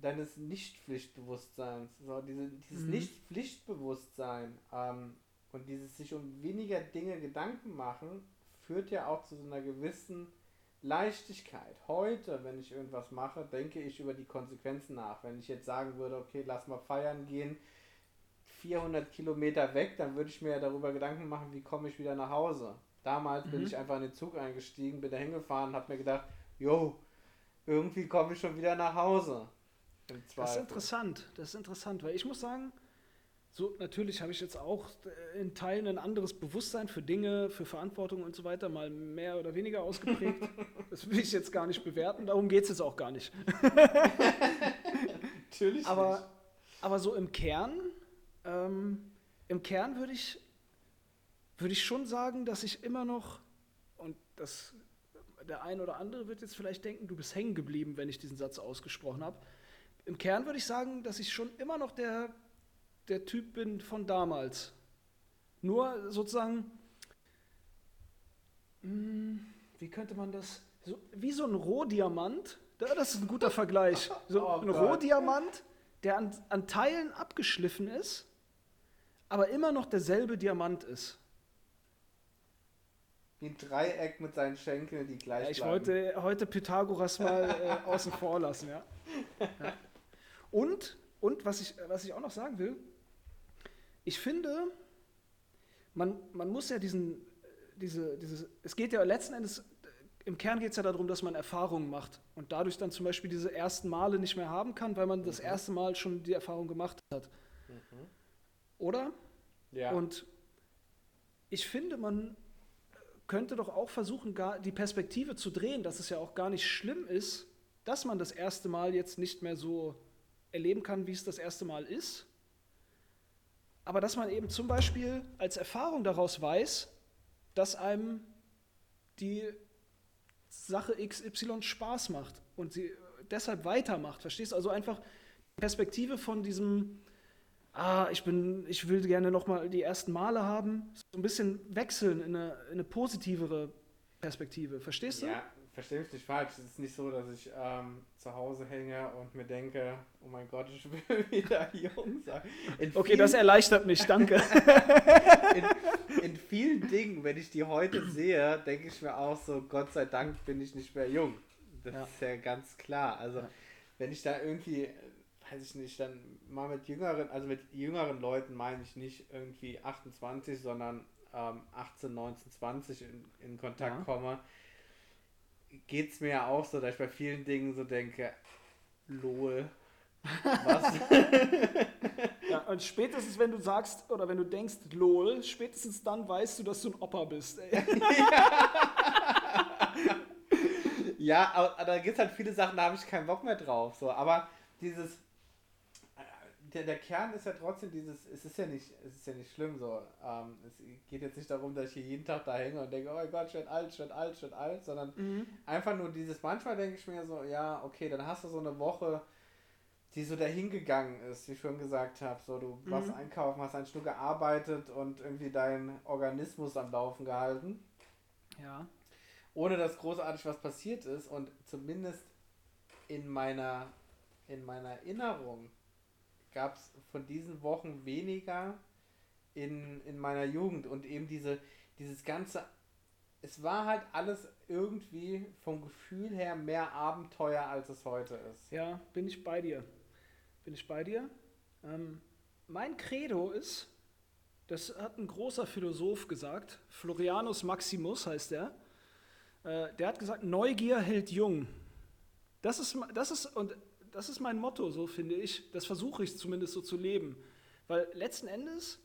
Speaker 1: deines Nicht-Pflichtbewusstseins. So, diese, dieses mhm. Nicht-Pflichtbewusstsein ähm, und dieses sich um weniger Dinge Gedanken machen, führt ja auch zu so einer gewissen Leichtigkeit. Heute, wenn ich irgendwas mache, denke ich über die Konsequenzen nach. Wenn ich jetzt sagen würde, okay, lass mal feiern gehen, 400 Kilometer weg, dann würde ich mir ja darüber Gedanken machen, wie komme ich wieder nach Hause. Damals mhm. bin ich einfach in den Zug eingestiegen, bin da hingefahren, habe mir gedacht, jo, irgendwie komme ich schon wieder nach Hause.
Speaker 2: Das ist interessant, das ist interessant, weil ich muss sagen, so natürlich habe ich jetzt auch äh, in Teilen ein anderes Bewusstsein für Dinge, für Verantwortung und so weiter, mal mehr oder weniger ausgeprägt. *laughs* das will ich jetzt gar nicht bewerten, darum geht es jetzt auch gar nicht. *laughs*
Speaker 1: natürlich.
Speaker 2: Aber, nicht. aber so im Kern ähm, Im Kern würde ich, würd ich schon sagen, dass ich immer noch, und das, der ein oder andere wird jetzt vielleicht denken, du bist hängen geblieben, wenn ich diesen Satz ausgesprochen habe. Im Kern würde ich sagen, dass ich schon immer noch der, der Typ bin von damals. Nur sozusagen, hm, wie könnte man das, so, wie so ein Rohdiamant, das ist ein guter Vergleich. So *laughs*
Speaker 1: Oh
Speaker 2: ein. Rohdiamant, der an, an Teilen abgeschliffen ist, aber immer noch derselbe Diamant ist.
Speaker 1: Wie ein Dreieck mit seinen Schenkeln, die gleich
Speaker 2: Ja, ich
Speaker 1: bleiben.
Speaker 2: wollte heute Pythagoras mal äh, außen vor lassen, ja. *laughs* ja. Und, und was, ich, was ich auch noch sagen will, ich finde, man, man muss ja diesen, diese, dieses, es geht ja letzten Endes, im Kern geht es ja darum, dass man Erfahrungen macht und dadurch dann zum Beispiel diese ersten Male nicht mehr haben kann, weil man das erste Mal schon die Erfahrung gemacht hat. Oder?
Speaker 1: Ja.
Speaker 2: Und ich finde, man könnte doch auch versuchen, gar die Perspektive zu drehen, dass es ja auch gar nicht schlimm ist, dass man das erste Mal jetzt nicht mehr so erleben kann, wie es das erste Mal ist. Aber dass man eben zum Beispiel als Erfahrung daraus weiß, dass einem die Sache XY Spaß macht und sie deshalb weitermacht. Verstehst du? Also einfach die Perspektive von diesem, ah, ich bin, ich will gerne nochmal die ersten Male haben, so ein bisschen wechseln in eine, in eine positivere Perspektive. Verstehst du?
Speaker 1: Ja, verstehe mich nicht falsch. Es ist nicht so, dass ich ähm, zu Hause hänge und mir denke, oh mein Gott, ich will *laughs* wieder jung sein. In
Speaker 2: Okay, das erleichtert mich, danke. *laughs*
Speaker 1: in, in vielen Dingen, wenn ich die heute sehe, denke ich mir auch so, Gott sei Dank bin ich nicht mehr jung. Das
Speaker 2: Ja.
Speaker 1: ist ja ganz klar. Also
Speaker 2: Ja.
Speaker 1: wenn ich da irgendwie, weiß ich nicht, dann mal mit jüngeren, also mit jüngeren Leuten meine ich nicht irgendwie 28, sondern ähm, 18, 19, 20 in, in Kontakt
Speaker 2: Ja.
Speaker 1: komme, geht es mir ja auch so, dass ich bei vielen Dingen so denke, lol. Was? *laughs*
Speaker 2: Ja, und spätestens, wenn du sagst oder wenn du denkst, lol, spätestens dann weißt du, dass du ein Opa bist. Ey. *laughs*
Speaker 1: Ja, aber, aber da gibt es halt viele Sachen, da habe ich keinen Bock mehr drauf. So. Aber dieses, der, der Kern ist ja trotzdem dieses, es ist ja nicht, es ist ja nicht schlimm so. Ähm, es geht jetzt nicht darum, dass ich hier jeden Tag da hänge und denke, oh mein Gott, ich werde alt, ich werde alt, ich werde alt, sondern einfach nur dieses, manchmal denke ich mir so, ja, okay, dann hast du so eine Woche, die so dahingegangen ist, wie ich schon gesagt habe. So, du warst
Speaker 2: Mhm.
Speaker 1: einkaufen, hast eigentlich nur gearbeitet und irgendwie deinen Organismus am Laufen gehalten
Speaker 2: Ja.
Speaker 1: ohne dass großartig was passiert ist und zumindest in meiner, in meiner Erinnerung gab es von diesen Wochen weniger in, in meiner Jugend und eben diese, dieses ganze, es war halt alles irgendwie vom Gefühl her mehr Abenteuer, als es heute ist.
Speaker 2: Ja, bin ich bei dir. Bin ich bei dir. Ähm, mein Credo ist, das hat ein großer Philosoph gesagt, Florianus Maximus heißt der. Äh, der hat gesagt, Neugier hält jung. Das ist, das ist, und das ist mein Motto, so finde ich. Das versuche ich zumindest so zu leben. Weil letzten Endes,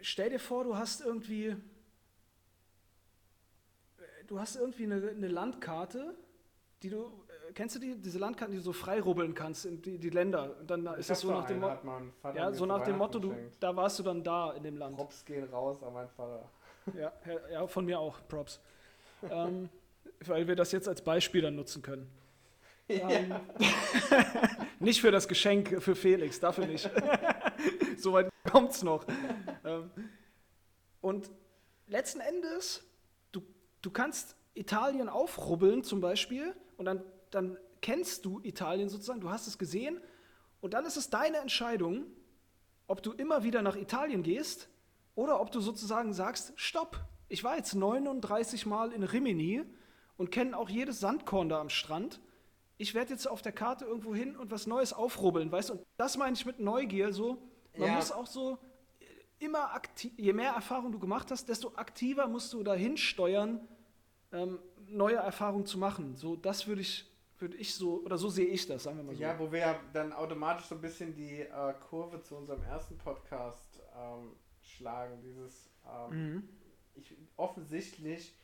Speaker 2: stell dir vor, du hast irgendwie, du hast irgendwie eine, eine Landkarte, die du, äh, kennst du die, diese Landkarten, die du so frei rubbeln kannst, in die, die Länder. Und dann ist das so nach dem, Mo-
Speaker 1: hat mein Vater
Speaker 2: ja, so nach dem Motto, du, da warst du dann da in dem Land.
Speaker 1: Props gehen raus an meinen Vater.
Speaker 2: Ja, ja, ja, von mir auch, Props. ähm, weil wir das jetzt als Beispiel dann nutzen können. Ähm, *laughs* nicht für das Geschenk für Felix, dafür nicht. *laughs* Soweit kommt es noch. Ähm, und letzten Endes, du, du kannst Italien aufrubbeln zum Beispiel und dann, dann kennst du Italien sozusagen, du hast es gesehen und dann ist es deine Entscheidung, ob du immer wieder nach Italien gehst oder ob du sozusagen sagst, stopp, ich war jetzt 39 Mal in Rimini und kenne auch jedes Sandkorn da am Strand. Ich werde jetzt auf der Karte irgendwo hin und was Neues aufrubbeln, weißt du? Und das meine ich mit Neugier so. Man
Speaker 1: Ja.
Speaker 2: muss auch so immer aktiv, je mehr Erfahrung du gemacht hast, desto aktiver musst du dahin steuern, ähm, neue Erfahrungen zu machen. So, das würde ich, würde ich so, oder so sehe ich das, sagen wir mal so.
Speaker 1: Ja, wo wir ja dann automatisch so ein bisschen die äh, Kurve zu unserem ersten Podcast ähm, schlagen. Dieses, ähm,
Speaker 2: Mhm.
Speaker 1: ich, offensichtlich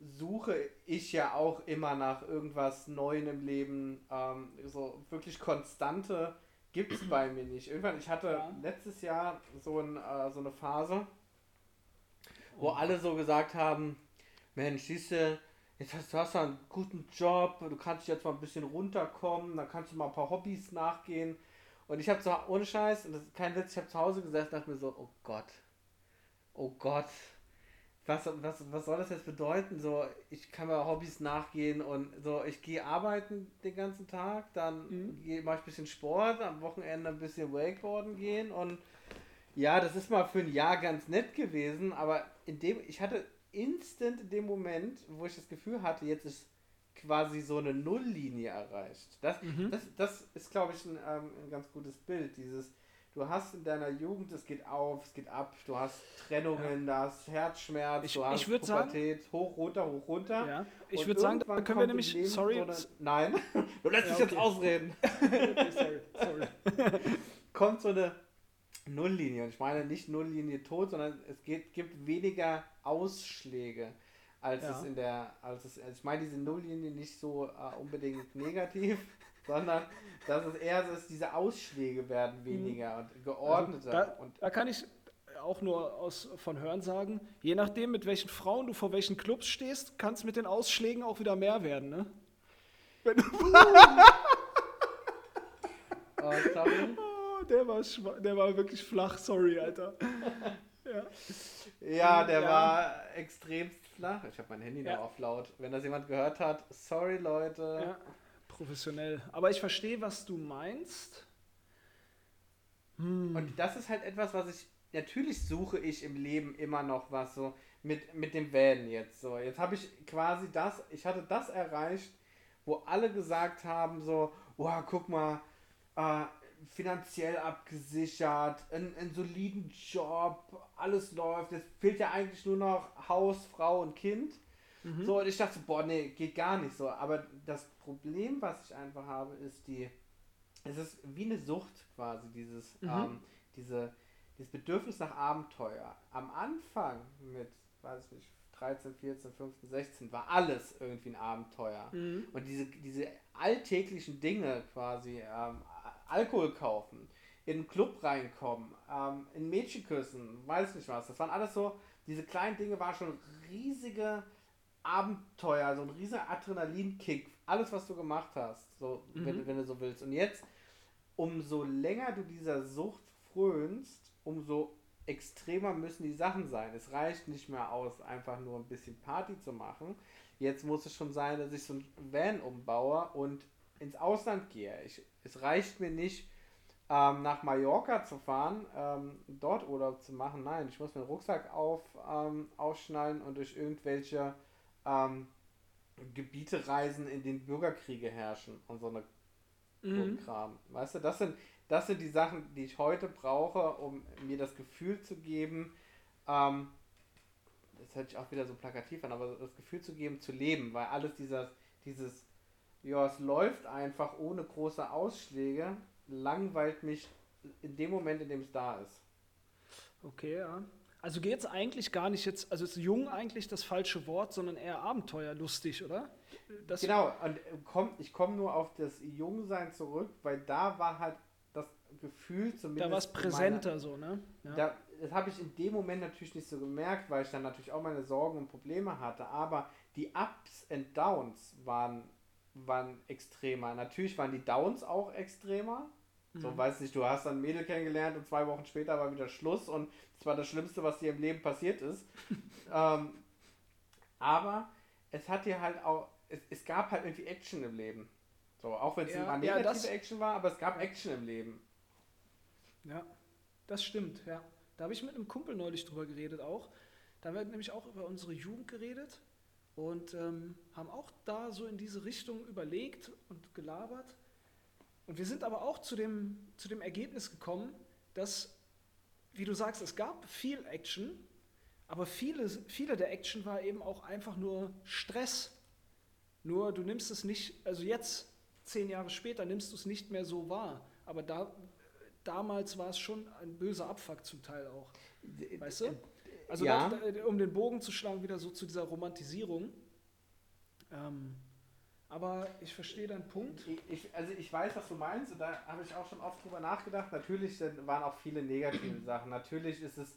Speaker 1: suche ich ja auch immer nach irgendwas Neuem im Leben. Ähm, so wirklich Konstante gibt es *clears throat* bei mir nicht. Irgendwann, ich hatte
Speaker 2: Ja.
Speaker 1: letztes Jahr so, ein, äh, so eine Phase, wo alle so gesagt haben, Mensch, siehst du, jetzt hast du hast du einen guten Job, du kannst jetzt mal ein bisschen runterkommen, dann kannst du mal ein paar Hobbys nachgehen. Und ich habe so, ohne Scheiß, und das ist kein Witz, ich habe zu Hause gesessen und dachte mir so, oh Gott, oh Gott, was, was, was soll das jetzt bedeuten? So, ich kann mir Hobbys nachgehen und so, ich gehe arbeiten den ganzen Tag, dann mhm. mache ich ein bisschen Sport, am Wochenende ein bisschen Wakeboarden gehen und ja, das ist mal für ein Jahr ganz nett gewesen, aber in dem, ich hatte instant in dem Moment, wo ich das Gefühl hatte, jetzt ist quasi so eine Nulllinie erreicht. Das, mhm. das, das ist, glaube ich, ein, ähm, ein ganz gutes Bild, dieses du hast in deiner Jugend, es geht auf, es geht ab, du hast Trennungen, ja. du hast Herzschmerz,
Speaker 2: ich,
Speaker 1: du hast
Speaker 2: ich Pubertät,
Speaker 1: sagen, hoch, runter, hoch, runter.
Speaker 2: Ja. Ich würde sagen, da können wir nämlich, sorry. So eine,
Speaker 1: nein, *laughs* du lässt ja, dich okay. jetzt ausreden. *laughs* okay, sorry, sorry. *laughs* kommt so eine Nulllinie. Und ich meine nicht Nulllinie tot, sondern es geht, gibt weniger Ausschläge als ja. es in der, als es, also ich meine diese Nulllinie nicht so äh, unbedingt negativ, sondern dass es eher so ist, diese Ausschläge werden weniger und geordneter.
Speaker 2: Also da, und da kann ich auch nur aus, von Hören sagen, je nachdem, mit welchen Frauen du vor welchen Clubs stehst, kann es mit den Ausschlägen auch wieder mehr werden, ne? Wenn du *laughs* oh, sorry. Oh, der, war der war wirklich flach, sorry, Alter. *laughs*
Speaker 1: ja. ja, der ja. war extremst flach. Ich habe mein Handy ja. noch auf laut. Wenn das jemand gehört hat, sorry, Leute. Ja
Speaker 2: professionell. Aber ich verstehe, was du meinst.
Speaker 1: Hm. Und das ist halt etwas, was ich. Natürlich suche ich im Leben immer noch was so mit, mit dem Van jetzt. So, jetzt habe ich quasi das, ich hatte das erreicht, wo alle gesagt haben: so, wow, guck mal, äh, finanziell abgesichert, einen soliden Job, alles läuft. Jetzt fehlt ja eigentlich nur noch Haus, Frau und Kind. Mhm. So, und ich dachte, boah, nee, geht gar nicht so. Aber das Problem, was ich einfach habe, ist die, es ist wie eine Sucht quasi, dieses, mhm. ähm, diese, dieses Bedürfnis nach Abenteuer. Am Anfang mit, weiß ich nicht, 13, 14, 15, 16 war alles irgendwie ein Abenteuer. Mhm. Und diese, diese alltäglichen Dinge quasi, ähm, Alkohol kaufen, in einen Club reinkommen, ähm, in Mädchen küssen, weiß nicht was. Das waren alles so, diese kleinen Dinge waren schon riesige Abenteuer, so ein riesiger Adrenalinkick, alles, was du gemacht hast, so, mhm. wenn, wenn du so willst. Und jetzt, umso länger du dieser Sucht frönst, umso extremer müssen die Sachen sein. Es reicht nicht mehr aus, einfach nur ein bisschen Party zu machen. Jetzt muss es schon sein, dass ich so ein Van umbaue und ins Ausland gehe. Ich, es reicht mir nicht, ähm, nach Mallorca zu fahren, ähm, dort Urlaub zu machen. Nein, ich muss meinen Rucksack auf, ähm, aufschnallen und durch irgendwelche ähm, Gebiete reisen, in denen Bürgerkriege herrschen und so eine mhm. Kram. Weißt du, das sind, das sind die Sachen, die ich heute brauche, um mir das Gefühl zu geben, ähm, das hört sich auch wieder so plakativ an, aber das Gefühl zu geben, zu leben, weil alles dieses, dieses, ja, es läuft einfach ohne große Ausschläge, langweilt mich in dem Moment, in dem es da ist.
Speaker 2: Okay, ja. Also geht es eigentlich gar nicht jetzt, also ist jung eigentlich das falsche Wort, sondern eher abenteuerlustig, oder?
Speaker 1: Das genau, und komm, ich komme nur auf das Jungsein zurück, weil da war halt das Gefühl zumindest.
Speaker 2: Da war es präsenter meiner, so, ne?
Speaker 1: Ja. Da, das habe ich in dem Moment natürlich nicht so gemerkt, weil ich dann natürlich auch meine Sorgen und Probleme hatte. Aber die Ups und Downs waren, waren extremer. Natürlich waren die Downs auch extremer. So, mhm. weiß nicht, du hast dann ein Mädel kennengelernt und zwei Wochen später war wieder Schluss und es war das Schlimmste, was dir im Leben passiert ist. *laughs* ähm, aber es hat dir halt auch, es, es gab halt irgendwie Action im Leben. So, auch wenn es ja, immer negative ja, Action war, aber es gab Action im Leben.
Speaker 2: Ja, das stimmt, ja. Da habe ich mit einem Kumpel neulich drüber geredet auch. Da wird nämlich auch über unsere Jugend geredet und ähm, haben auch da so in diese Richtung überlegt und gelabert. Und wir sind aber auch zu dem, zu dem Ergebnis gekommen, dass, wie du sagst, es gab viel Action, aber viele, viele der Action war eben auch einfach nur Stress. Nur du nimmst es nicht, also jetzt, zehn Jahre später, nimmst du es nicht mehr so wahr. Aber da, damals war es schon ein böser Abfuck zum Teil auch. Weißt du? Also ja. da, um den Bogen zu schlagen, wieder so zu dieser Romantisierung. Ähm, aber ich verstehe deinen Punkt.
Speaker 1: Ich, ich, also ich weiß, was du meinst und da habe ich auch schon oft drüber nachgedacht. Natürlich waren auch viele negative Sachen. Natürlich ist es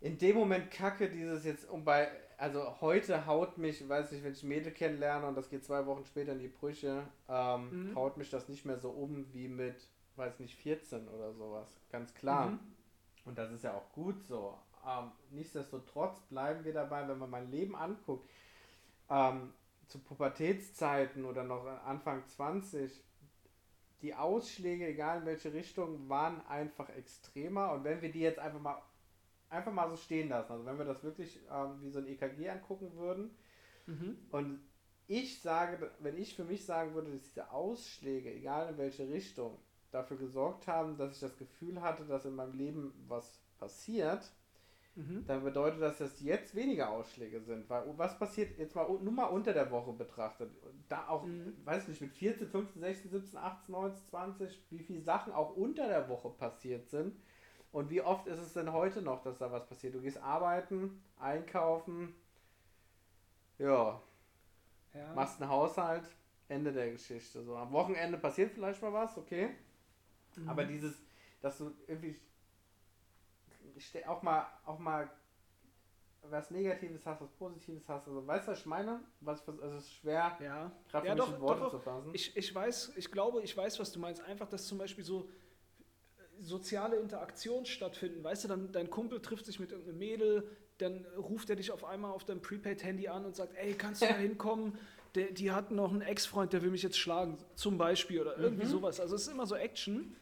Speaker 1: in dem Moment kacke, dieses jetzt um bei, also heute haut mich, weiß nicht, wenn ich Mädel kennenlerne und das geht zwei Wochen später in die Brüche, ähm, mhm. haut mich das nicht mehr so um wie mit weiß nicht, 14 oder sowas. Ganz klar. Mhm. Und das ist ja auch gut so. Ähm, nichtsdestotrotz bleiben wir dabei, wenn man mein Leben anguckt, ähm, zu Pubertätszeiten oder noch Anfang 20, die Ausschläge, egal in welche Richtung, waren einfach extremer. Und wenn wir die jetzt einfach mal einfach mal so stehen lassen, also wenn wir das wirklich ähm, wie so ein EKG angucken würden mhm. und ich sage, wenn ich für mich sagen würde, dass diese Ausschläge, egal in welche Richtung, dafür gesorgt haben, dass ich das Gefühl hatte, dass in meinem Leben was passiert, mhm. dann bedeutet das, dass jetzt weniger Ausschläge sind. Weil was passiert jetzt mal nur mal unter der Woche betrachtet? Da auch, mhm. weiß ich nicht, mit 14, 15, 16, 17, 18, 19, 20, wie viele Sachen auch unter der Woche passiert sind. Und wie oft ist es denn heute noch, dass da was passiert? Du gehst arbeiten, einkaufen, ja, ja. machst einen Haushalt, Ende der Geschichte. So am Wochenende passiert vielleicht mal was, okay. Mhm. Aber dieses, dass du irgendwie auch mal, auch mal was Negatives hast, was Positives hast. Also weißt du, was ich meine? Was, was, also es ist schwer,
Speaker 2: ja. gerade ja, doch, Worte doch, zu fassen. Ich, ich weiß, ich glaube, ich weiß, was du meinst. Einfach, dass zum Beispiel so soziale Interaktionen stattfinden. Weißt du, dann dein Kumpel trifft sich mit irgendeinem Mädel, dann ruft er dich auf einmal auf deinem Prepaid-Handy an und sagt, ey, kannst du da *laughs* hinkommen? Der, die hatten noch einen Ex-Freund, der will mich jetzt schlagen, zum Beispiel, oder irgendwie mhm. sowas. Also es ist immer so Action.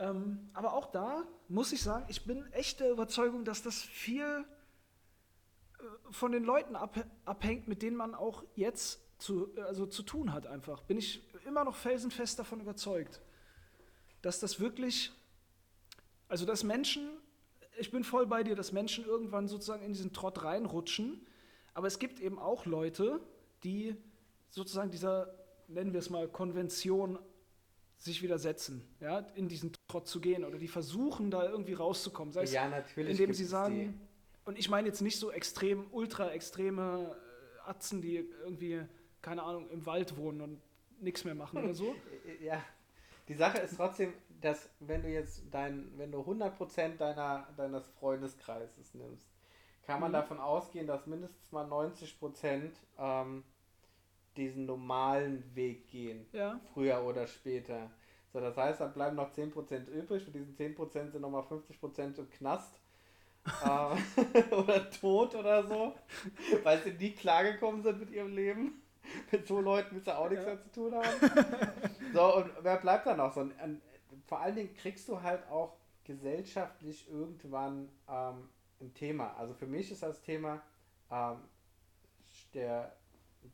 Speaker 2: Ähm, aber auch da muss ich sagen, ich bin echt der Überzeugung, dass das viel äh, von den Leuten abhängt, mit denen man auch jetzt zu, also zu tun hat einfach. Bin ich immer noch felsenfest davon überzeugt, dass das wirklich, also dass Menschen, ich bin voll bei dir, dass Menschen irgendwann sozusagen in diesen Trott reinrutschen, aber es gibt eben auch Leute, die sozusagen dieser, nennen wir es mal, Konvention sich widersetzen, ja, in diesen Trott zu gehen oder die versuchen da irgendwie rauszukommen. Sei
Speaker 1: ja, natürlich.
Speaker 2: Indem sie sagen, die. und ich meine jetzt nicht so extrem, ultra extreme äh, Atzen, die irgendwie, keine Ahnung, im Wald wohnen und nichts mehr machen oder so. *laughs*
Speaker 1: Ja, die Sache ist trotzdem, dass wenn du jetzt dein, wenn du 100% deiner, deines Freundeskreises nimmst, kann man mhm. davon ausgehen, dass mindestens mal 90% ähm, diesen normalen Weg gehen. Ja. Früher oder später. So, das heißt, dann bleiben noch 10% übrig. Von diesen 10% sind nochmal 50% im Knast. äh, *laughs* oder tot oder so. Weil sie nie klargekommen sind mit ihrem Leben. Mit so Leuten willst du auch nichts ja. mehr zu tun haben. So, und wer bleibt da noch? So, und, und, vor allen Dingen kriegst du halt auch gesellschaftlich irgendwann ähm, ein Thema. Also für mich ist das Thema ähm, der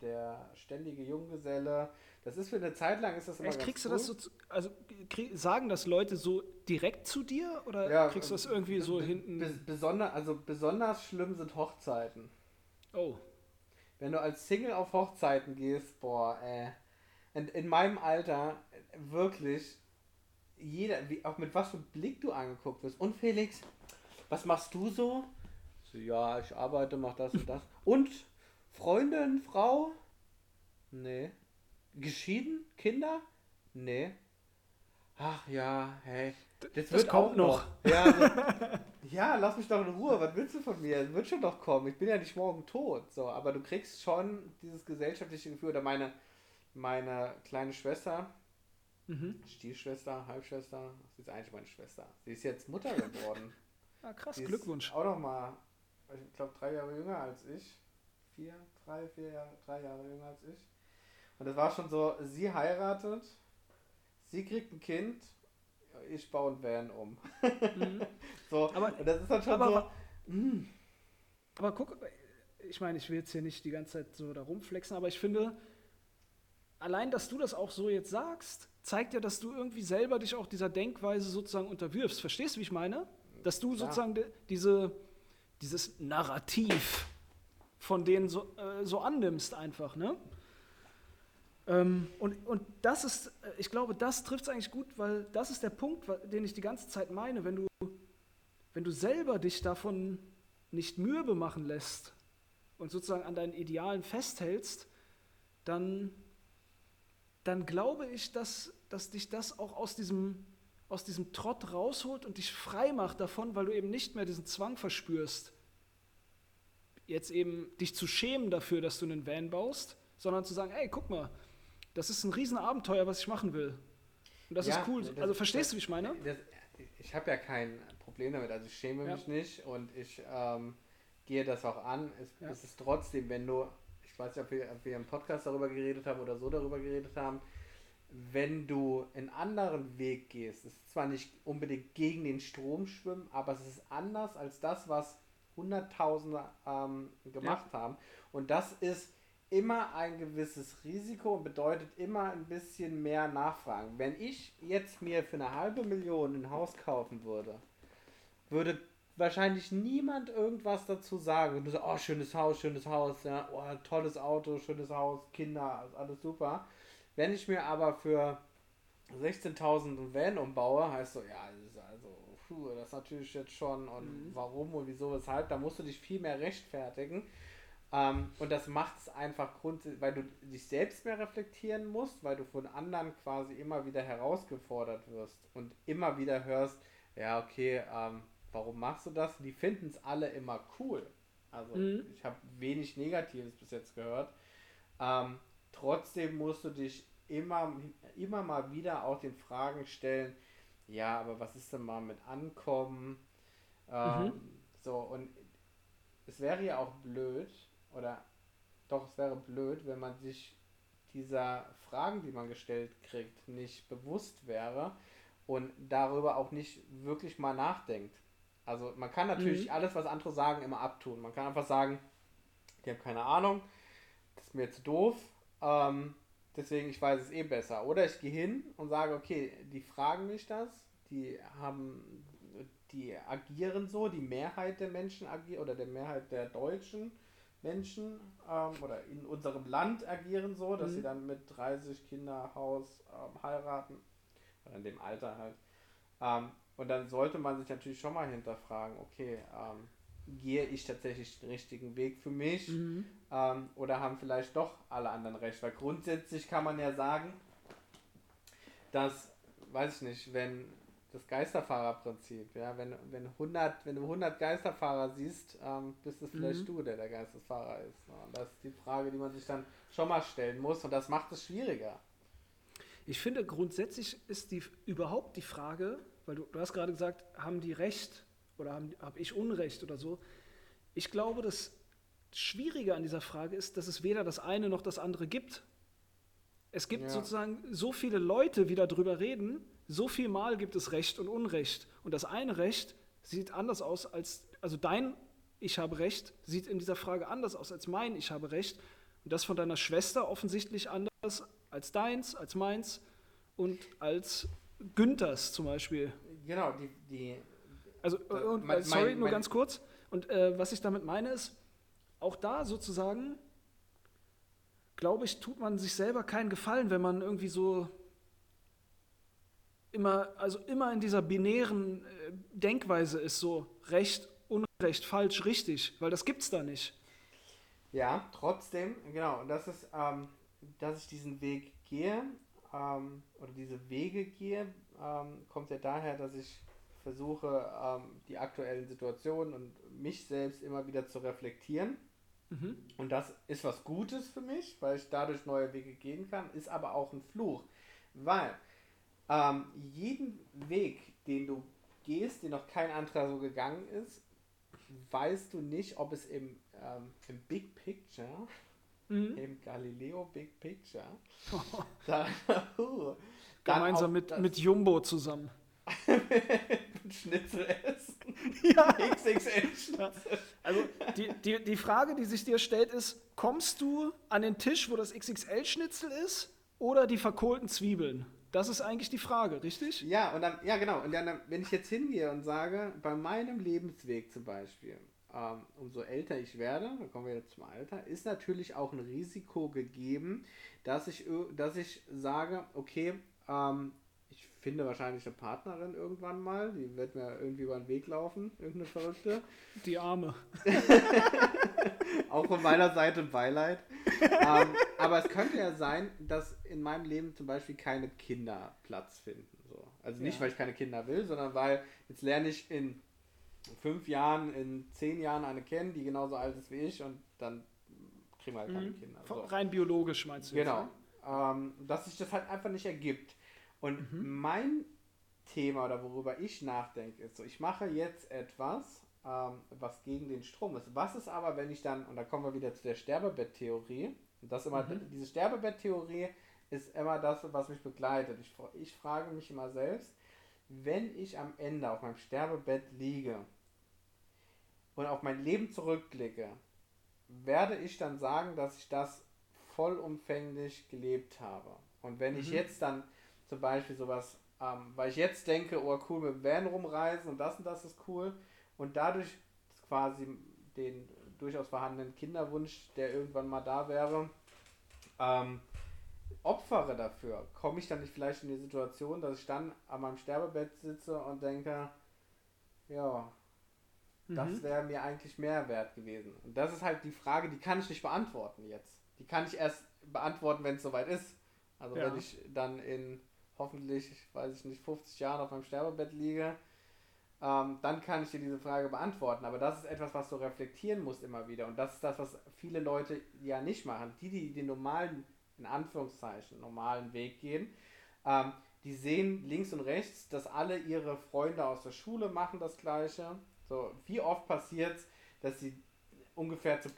Speaker 1: der ständige Junggeselle. Das ist für eine Zeit lang ist das
Speaker 2: immer Echt, kriegst du das so, also krieg, sagen das Leute so direkt zu dir oder ja, kriegst du das irgendwie so hinten?
Speaker 1: Besonder, also besonders schlimm sind Hochzeiten.
Speaker 2: Oh.
Speaker 1: Wenn du als Single auf Hochzeiten gehst, boah, ey. In, in meinem Alter wirklich jeder, wie, auch mit was für Blick du angeguckt wirst. Und Felix, was machst du so? so ja, ich arbeite, mach das und das. Und Freundin, Frau? Nee. Geschieden? Kinder? Nee. Ach ja, hey.
Speaker 2: Das, das kommt noch. noch. *laughs*
Speaker 1: Ja, so, ja, lass mich doch in Ruhe. Was willst du von mir? Das wird schon doch kommen. Ich bin ja nicht morgen tot. So, aber du kriegst schon dieses gesellschaftliche Gefühl. Oder meine, meine kleine Schwester, mhm. Stiefschwester, Halbschwester, sie ist eigentlich meine Schwester. Sie ist jetzt Mutter geworden. *laughs*
Speaker 2: ah, krass, Glückwunsch.
Speaker 1: auch noch mal, ich glaube, drei Jahre jünger als ich vier, drei, vier Jahre, drei Jahre jünger als ich. Und es war schon so, sie heiratet, sie kriegt ein Kind, ich baue ein Van um. Mhm. *laughs* so,
Speaker 2: aber,
Speaker 1: und das ist dann schon aber, so. Aber,
Speaker 2: mm. aber guck, ich meine, ich will jetzt hier nicht die ganze Zeit so da rumflexen, aber ich finde, allein, dass du das auch so jetzt sagst, zeigt ja, dass du irgendwie selber dich auch dieser Denkweise sozusagen unterwirfst. Verstehst du, wie ich meine? Dass du sozusagen ja. diese, dieses Narrativ von denen so, äh, so annimmst einfach, ne? Ähm, und, und das ist, äh, ich glaube, das trifft es eigentlich gut, weil das ist der Punkt, den ich die ganze Zeit meine. Wenn du, wenn du selber dich davon nicht mürbe machen lässt und sozusagen an deinen Idealen festhältst, dann, dann glaube ich, dass, dass dich das auch aus diesem, aus diesem Trott rausholt und dich frei macht davon, weil du eben nicht mehr diesen Zwang verspürst, jetzt eben dich zu schämen dafür, dass du einen Van baust, sondern zu sagen, ey, guck mal, das ist ein Riesenabenteuer, was ich machen will. Und das
Speaker 1: Ja,
Speaker 2: ist cool.
Speaker 1: das-
Speaker 2: also verstehst
Speaker 1: das-
Speaker 2: du, wie ich meine?
Speaker 1: Das, ich habe ja kein Problem damit, also ich schäme
Speaker 2: Ja.
Speaker 1: mich nicht und ich ähm, gehe das auch an. Es,
Speaker 2: Ja.
Speaker 1: es ist trotzdem, wenn du, ich weiß nicht, ob wir, ob wir im Podcast darüber geredet haben oder so darüber geredet haben, wenn du einen anderen Weg gehst, es ist zwar nicht unbedingt gegen den Strom schwimmen, aber es ist anders als das, was Hunderttausende ähm, gemacht haben. Und das ist immer ein gewisses Risiko und bedeutet immer ein bisschen mehr Nachfragen. Wenn ich jetzt mir für eine halbe Million ein Haus kaufen würde, würde wahrscheinlich niemand irgendwas dazu sagen. Du sagst, oh, schönes Haus, schönes Haus, ja, oh, tolles Auto, schönes Haus, Kinder, alles super. Wenn ich mir aber für 16.000 ein Van umbaue, heißt so, ja, puh, das ist natürlich jetzt schon und
Speaker 2: Mhm.
Speaker 1: warum und wieso, weshalb, da musst du dich viel mehr rechtfertigen. Ähm, und das macht es einfach grundsätzlich, weil du dich selbst mehr reflektieren musst, weil du von anderen quasi immer wieder herausgefordert wirst und immer wieder hörst, ja, okay, ähm, warum machst du das? Die finden es alle immer cool. Also
Speaker 2: Mhm.
Speaker 1: ich habe wenig Negatives bis jetzt gehört. Ähm, trotzdem musst du dich immer, immer mal wieder auch den Fragen stellen, ja, aber was ist denn mal mit Ankommen? Ähm,
Speaker 2: Mhm.
Speaker 1: So, und es wäre ja auch blöd, oder doch, es wäre blöd, wenn man sich dieser Fragen, die man gestellt kriegt, nicht bewusst wäre und darüber auch nicht wirklich mal nachdenkt. Also man kann natürlich
Speaker 2: Mhm.
Speaker 1: alles, was andere sagen, immer abtun. Man kann einfach sagen, die haben keine Ahnung, das ist mir zu doof, ähm, deswegen ich weiß es eh besser. Oder ich gehe hin und sage, okay, die fragen mich das, die haben, die agieren so, die Mehrheit der Menschen agiert oder der Mehrheit der Deutschen Menschen ähm, oder in unserem Land agieren so, dass
Speaker 2: Mhm.
Speaker 1: sie dann mit 30 Kinder, Haus ähm, heiraten oder in dem Alter halt. Ähm, und dann sollte man sich natürlich schon mal hinterfragen, okay, ähm, gehe ich tatsächlich den richtigen Weg für mich
Speaker 2: Mhm.
Speaker 1: ähm, oder haben vielleicht doch alle anderen recht? Weil grundsätzlich kann man ja sagen, dass, weiß ich nicht, wenn das Geisterfahrerprinzip, ja, wenn, wenn, 100, wenn du 100 Geisterfahrer siehst, ähm, bist es vielleicht
Speaker 2: Mhm.
Speaker 1: du, der der Geisterfahrer ist. Ne? Und das ist die Frage, die man sich dann schon mal stellen muss und das macht es schwieriger.
Speaker 2: Ich finde, grundsätzlich ist die überhaupt die Frage, weil du, du hast gerade gesagt, haben die Recht oder habe hab ich Unrecht oder so. Ich glaube, das Schwierige an dieser Frage ist, dass es weder das eine noch das andere gibt. Es gibt
Speaker 1: Ja.
Speaker 2: sozusagen so viele Leute, die darüber reden, so viel Mal gibt es Recht und Unrecht. Und das eine Recht sieht anders aus als, also dein Ich habe Recht sieht in dieser Frage anders aus als mein Ich habe Recht. Und das von deiner Schwester offensichtlich anders als deins, als meins und als Günthers zum Beispiel.
Speaker 1: Genau, die, die
Speaker 2: Also,
Speaker 1: Da-
Speaker 2: und,
Speaker 1: mein-
Speaker 2: äh, sorry,
Speaker 1: mein-
Speaker 2: nur
Speaker 1: mein-
Speaker 2: ganz kurz. Und äh, was ich damit meine ist, auch da sozusagen, glaube ich, tut man sich selber keinen Gefallen, wenn man irgendwie so immer, also immer in dieser binären äh, Denkweise ist, so Recht, Unrecht, falsch, richtig, weil das gibt's da nicht.
Speaker 1: Ja, trotzdem, genau, und das ist, ähm, dass ich diesen Weg gehe ähm, oder diese Wege gehe, ähm, kommt ja daher, dass ich versuche, ähm, die aktuellen Situationen und mich selbst immer wieder zu reflektieren.
Speaker 2: Mhm.
Speaker 1: Und das ist was Gutes für mich, weil ich dadurch neue Wege gehen kann, ist aber auch ein Fluch, weil ähm, jeden Weg, den du gehst, den noch kein anderer so gegangen ist, weißt du nicht, ob es im, ähm, im Big Picture,
Speaker 2: Mhm.
Speaker 1: im Galileo Big Picture, *laughs* *laughs* uh, dann
Speaker 2: Gemeinsam
Speaker 1: auch
Speaker 2: mit,
Speaker 1: das
Speaker 2: mit Jumbo zusammen. *laughs*
Speaker 1: Schnitzel essen. *laughs*
Speaker 2: Ja.
Speaker 1: XXL Schnitzel.
Speaker 2: Also die, die, die Frage, die sich dir stellt, ist, kommst du an den Tisch, wo das XXL-Schnitzel ist, oder die verkohlten Zwiebeln? Das ist eigentlich die Frage, richtig?
Speaker 1: Ja, und dann, ja genau, und dann, wenn ich jetzt hingehe und sage, bei meinem Lebensweg zum Beispiel, ähm, umso älter ich werde, dann kommen wir jetzt zum Alter, ist natürlich auch ein Risiko gegeben, dass ich, ö- dass ich sage, okay, ähm, finde wahrscheinlich eine Partnerin irgendwann mal, die wird mir irgendwie über den Weg laufen, irgendeine Verrückte.
Speaker 2: Die Arme.
Speaker 1: Auch von meiner Seite Beileid. ähm, aber es könnte ja sein, dass in meinem Leben zum Beispiel keine Kinder Platz finden. So. Also nicht,
Speaker 2: Ja.
Speaker 1: weil ich keine Kinder will, sondern weil jetzt lerne ich in fünf Jahren, in zehn Jahren eine kennen, die genauso alt ist wie ich und dann kriegen wir halt keine
Speaker 2: Mhm.
Speaker 1: Kinder. So.
Speaker 2: Rein biologisch meinst du? jetzt,
Speaker 1: Genau.
Speaker 2: ne?
Speaker 1: Ähm, dass sich das halt einfach nicht ergibt. Und mhm. mein Thema oder worüber ich nachdenke, ist so, ich mache jetzt etwas, ähm, was gegen den Strom ist. Was ist aber, wenn ich dann, und da kommen wir wieder zu der Sterbebetttheorie, das immer, mhm. diese Sterbebetttheorie ist immer das, was mich begleitet. Ich, ich frage mich immer selbst, wenn ich am Ende auf meinem Sterbebett liege und auf mein Leben zurückblicke, werde ich dann sagen, dass ich das vollumfänglich gelebt habe. Und wenn mhm. ich jetzt dann zum Beispiel sowas, ähm, weil ich jetzt denke, oh cool, mit dem Van rumreisen und das und das ist cool und dadurch quasi den durchaus vorhandenen Kinderwunsch, der irgendwann mal da wäre, ähm, opfere dafür, komme ich dann nicht vielleicht in die Situation, dass ich dann an meinem Sterbebett sitze und denke, ja, das mhm. wäre mir eigentlich mehr wert gewesen. Und das ist halt die Frage, die kann ich nicht beantworten jetzt. Die kann ich erst beantworten, wenn es soweit ist. Also ja. wenn ich dann in hoffentlich, weiß ich nicht, 50 Jahren auf meinem Sterbebett liege, ähm, dann kann ich dir diese Frage beantworten. Aber das ist etwas, was du reflektieren musst immer wieder. Und das ist das, was viele Leute ja nicht machen. Die, die den normalen, in Anführungszeichen, normalen Weg gehen, ähm, die sehen links und rechts, dass alle ihre Freunde aus der Schule machen das Gleiche. So, wie oft passiert es, dass sie ungefähr zu,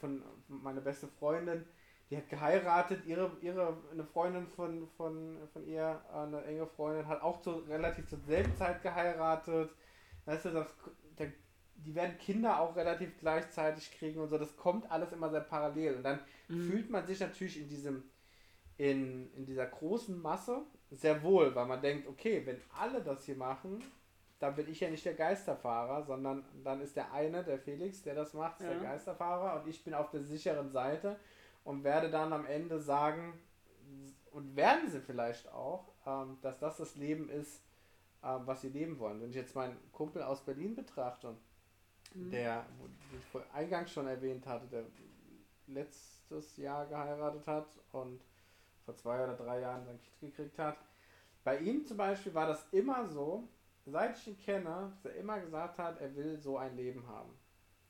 Speaker 1: von meiner beste Freundin die hat geheiratet, ihre, ihre eine Freundin von, von, von ihr, eine enge Freundin, hat auch zu, relativ zur selben Zeit geheiratet. Weißt du, das, der, die werden Kinder auch relativ gleichzeitig kriegen und so. Das kommt alles immer sehr parallel. Und dann mhm. fühlt man sich natürlich in diesem, in, in dieser großen Masse sehr wohl, weil man denkt, okay, wenn alle das hier machen, dann bin ich ja nicht der Geisterfahrer, sondern dann ist der eine, der Felix, der das macht, ja. der Geisterfahrer und ich bin auf der sicheren Seite und werde dann am Ende sagen, und werden sie vielleicht auch, ähm, dass das das Leben ist, äh, was sie leben wollen. Wenn ich jetzt meinen Kumpel aus Berlin betrachte, mhm. der, wo ich vor eingangs schon erwähnt hatte, der letztes Jahr geheiratet hat und vor zwei oder drei Jahren sein Kind gekriegt hat. Bei ihm zum Beispiel war das immer so, seit ich ihn kenne, dass er immer gesagt hat, er will so ein Leben haben.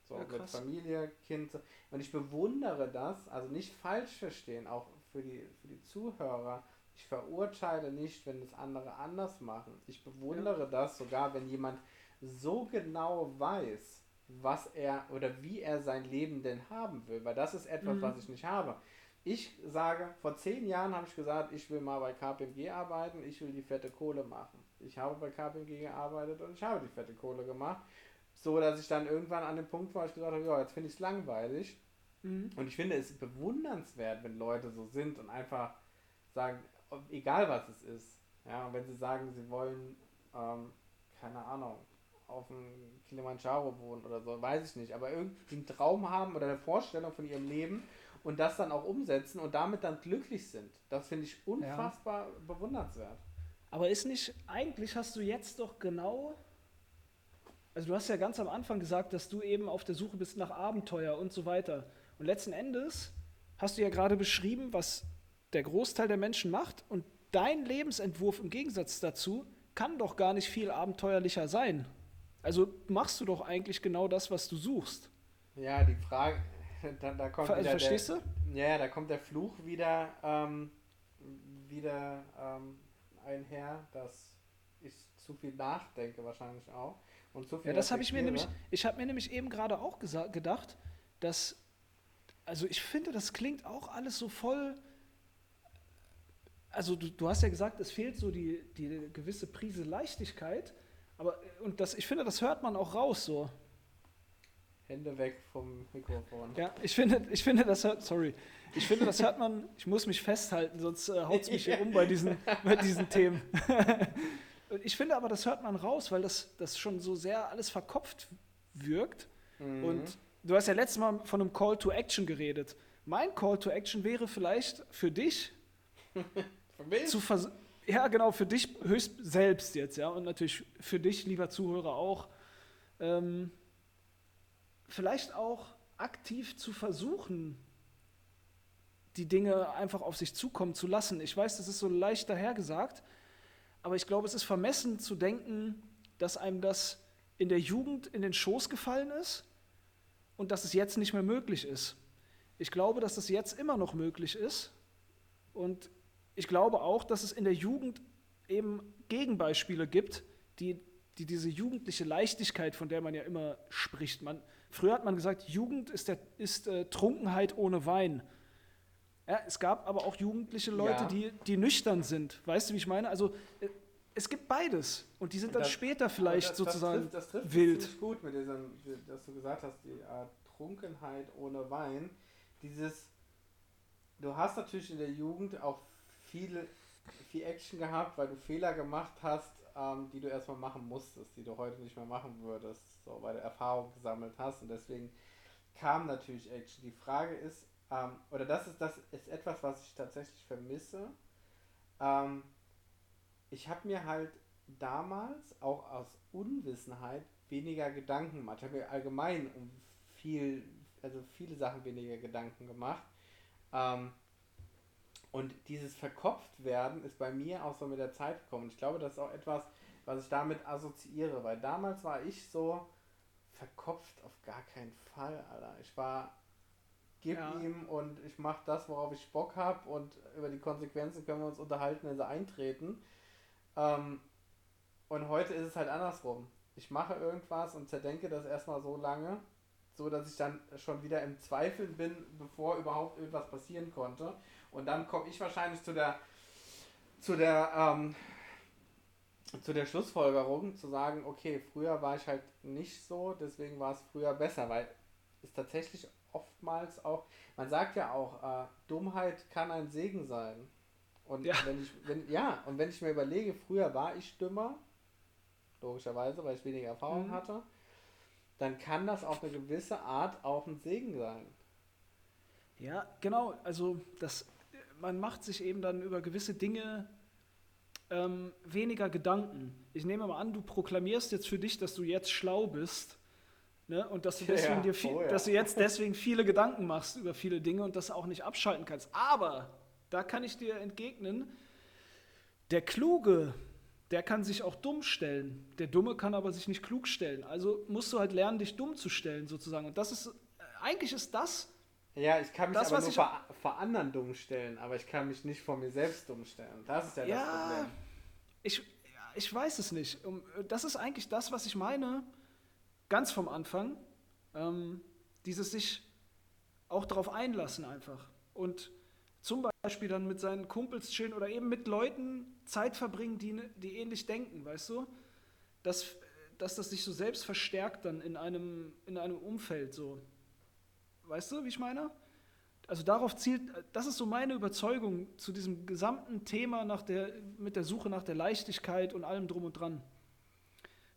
Speaker 1: So ja, mit Familie, Kind. Und ich bewundere das, also nicht falsch verstehen, auch für die, für die Zuhörer. Ich verurteile nicht, wenn es andere anders machen. Ich bewundere ja. das sogar, wenn jemand so genau weiß, was er oder wie er sein Leben denn haben will. Weil das ist etwas, mhm. was ich nicht habe. Ich sage, vor zehn Jahren habe ich gesagt, ich will mal bei KPMG arbeiten, ich will die fette Kohle machen. Ich habe bei KPMG gearbeitet und ich habe die fette Kohle gemacht. So, dass ich dann irgendwann an dem Punkt war, ich gesagt habe, ja, jetzt finde ich es langweilig. Mhm. Und ich finde es bewundernswert, wenn Leute so sind und einfach sagen, egal was es ist. Ja, und wenn sie sagen, sie wollen, ähm, keine Ahnung, auf dem Kilimanjaro wohnen oder so, weiß ich nicht, aber irgendwie einen Traum haben oder eine Vorstellung von ihrem Leben und das dann auch umsetzen und damit dann glücklich sind. Das finde ich unfassbar ja. bewundernswert.
Speaker 2: Aber ist nicht, eigentlich hast du jetzt doch genau also du hast ja ganz am Anfang gesagt, dass du eben auf der Suche bist nach Abenteuer und so weiter. Und letzten Endes hast du ja gerade beschrieben, was der Großteil der Menschen macht und dein Lebensentwurf im Gegensatz dazu kann doch gar nicht viel abenteuerlicher sein. Also machst du doch eigentlich genau das, was du suchst.
Speaker 1: Ja, die Frage, *laughs* da, da kommt
Speaker 2: also, verstehst
Speaker 1: der, du? Ja, da kommt der Fluch wieder, ähm, wieder ähm, einher, dass ich zu viel nachdenke wahrscheinlich auch. Und so viel
Speaker 2: ja, das habe ich mir nämlich, ich habe mir nämlich eben gerade auch gedacht, dass, also ich finde, das klingt auch alles so voll, also du, du hast ja gesagt, es fehlt so die, die gewisse Prise Leichtigkeit, aber, und das, ich finde, das hört man auch raus so.
Speaker 1: Hände weg vom Mikrofon.
Speaker 2: Ja, ich finde, ich finde, das hört, sorry, ich finde, das hört man, ich muss mich festhalten, sonst äh, haut es mich hier *laughs* um bei diesen, bei diesen Themen. *laughs* Ich finde aber, das hört man raus, weil das, das schon so sehr alles verkopft wirkt. Mhm. Und du hast ja letztes Mal von einem Call to Action geredet. Mein Call to Action wäre vielleicht für dich *laughs* zu vers ja genau für dich höchst selbst jetzt ja und natürlich für dich lieber Zuhörer auch ähm, vielleicht auch aktiv zu versuchen die Dinge einfach auf sich zukommen zu lassen. Ich weiß, das ist so leicht dahergesagt, aber ich glaube, es ist vermessen zu denken, dass einem das in der Jugend in den Schoß gefallen ist und dass es jetzt nicht mehr möglich ist. Ich glaube, dass das jetzt immer noch möglich ist und ich glaube auch, dass es in der Jugend eben Gegenbeispiele gibt, die, die diese jugendliche Leichtigkeit, von der man ja immer spricht. Man, früher hat man gesagt, Jugend ist, der, ist äh, Trunkenheit ohne Wein. Ja, es gab aber auch jugendliche Leute,
Speaker 1: Ja.
Speaker 2: die, die nüchtern sind. Weißt du, wie ich meine? Also äh, es gibt beides. Und die sind dann
Speaker 1: Das-
Speaker 2: später vielleicht
Speaker 1: das, das
Speaker 2: sozusagen
Speaker 1: trifft, das trifft es
Speaker 2: wild.
Speaker 1: ziemlich gut mit diesem, dass du gesagt hast, die äh, Trunkenheit ohne Wein. Dieses, du hast natürlich in der Jugend auch viel, viel Action gehabt, weil du Fehler gemacht hast, ähm, die du erstmal machen musstest, die du heute nicht mehr machen würdest, so, weil du Erfahrung gesammelt hast und deswegen kam natürlich Action. Die Frage ist, ähm, oder das ist, das ist etwas, was ich tatsächlich vermisse. Ähm, ich habe mir halt damals auch aus Unwissenheit weniger Gedanken gemacht. Ich habe mir allgemein um viel, also viele Sachen weniger Gedanken gemacht. Ähm, und dieses Verkopftwerden ist bei mir auch so mit der Zeit gekommen. Ich glaube, das ist auch etwas, was ich damit assoziiere, weil damals war ich so verkopft auf gar keinen Fall, Alter. Ich war, gib
Speaker 2: Ja.
Speaker 1: ihm und ich mache das, worauf ich Bock habe und über die Konsequenzen können wir uns unterhalten, wenn sie eintreten. Ähm, und heute ist es halt andersrum. Ich mache irgendwas und zerdenke das erstmal so lange, so dass ich dann schon wieder im Zweifeln bin, bevor überhaupt irgendwas passieren konnte. Und dann komme ich wahrscheinlich zu der zu der ähm, zu der Schlussfolgerung zu sagen, okay, früher war ich halt nicht so, deswegen war es früher besser, weil es tatsächlich oftmals auch, man sagt ja auch, äh, Dummheit kann ein Segen sein. Und
Speaker 2: Ja.
Speaker 1: wenn ich, wenn, ja, und wenn ich mir überlege, früher war ich dümmer, logischerweise, weil ich weniger Erfahrung
Speaker 2: Mhm.
Speaker 1: hatte, dann kann das auf eine gewisse Art auch ein Segen sein.
Speaker 2: Ja, genau. Also das, man macht sich eben dann über gewisse Dinge ähm, weniger Gedanken. Ich nehme mal an, du proklamierst jetzt für dich, dass du jetzt schlau bist. Ne? Und dass du, deswegen
Speaker 1: Ja,
Speaker 2: dir viel,
Speaker 1: oh ja.
Speaker 2: dass du jetzt deswegen viele Gedanken machst über viele Dinge und das auch nicht abschalten kannst. Aber da kann ich dir entgegnen, der Kluge, der kann sich auch dumm stellen. Der Dumme kann aber sich nicht klug stellen. Also musst du halt lernen, dich dumm zu stellen, sozusagen. Und das ist, eigentlich ist das,
Speaker 1: Ja, ich kann mich
Speaker 2: Das,
Speaker 1: aber nur vor, vor anderen dumm stellen, aber ich kann mich nicht vor mir selbst dumm stellen. Das ist ja, das
Speaker 2: Ja,
Speaker 1: Problem.
Speaker 2: ich, ich weiß es nicht. Das ist eigentlich das, was ich meine, ganz vom Anfang. Ähm, dieses sich auch darauf einlassen einfach. Und zum Beispiel dann mit seinen Kumpels chillen oder eben mit Leuten Zeit verbringen, die, die ähnlich denken, weißt du? Dass, dass das sich so selbst verstärkt dann in einem, in einem Umfeld so. Weißt du, wie ich meine? Also darauf zielt, das ist so meine Überzeugung zu diesem gesamten Thema nach der, mit der Suche nach der Leichtigkeit und allem drum und dran.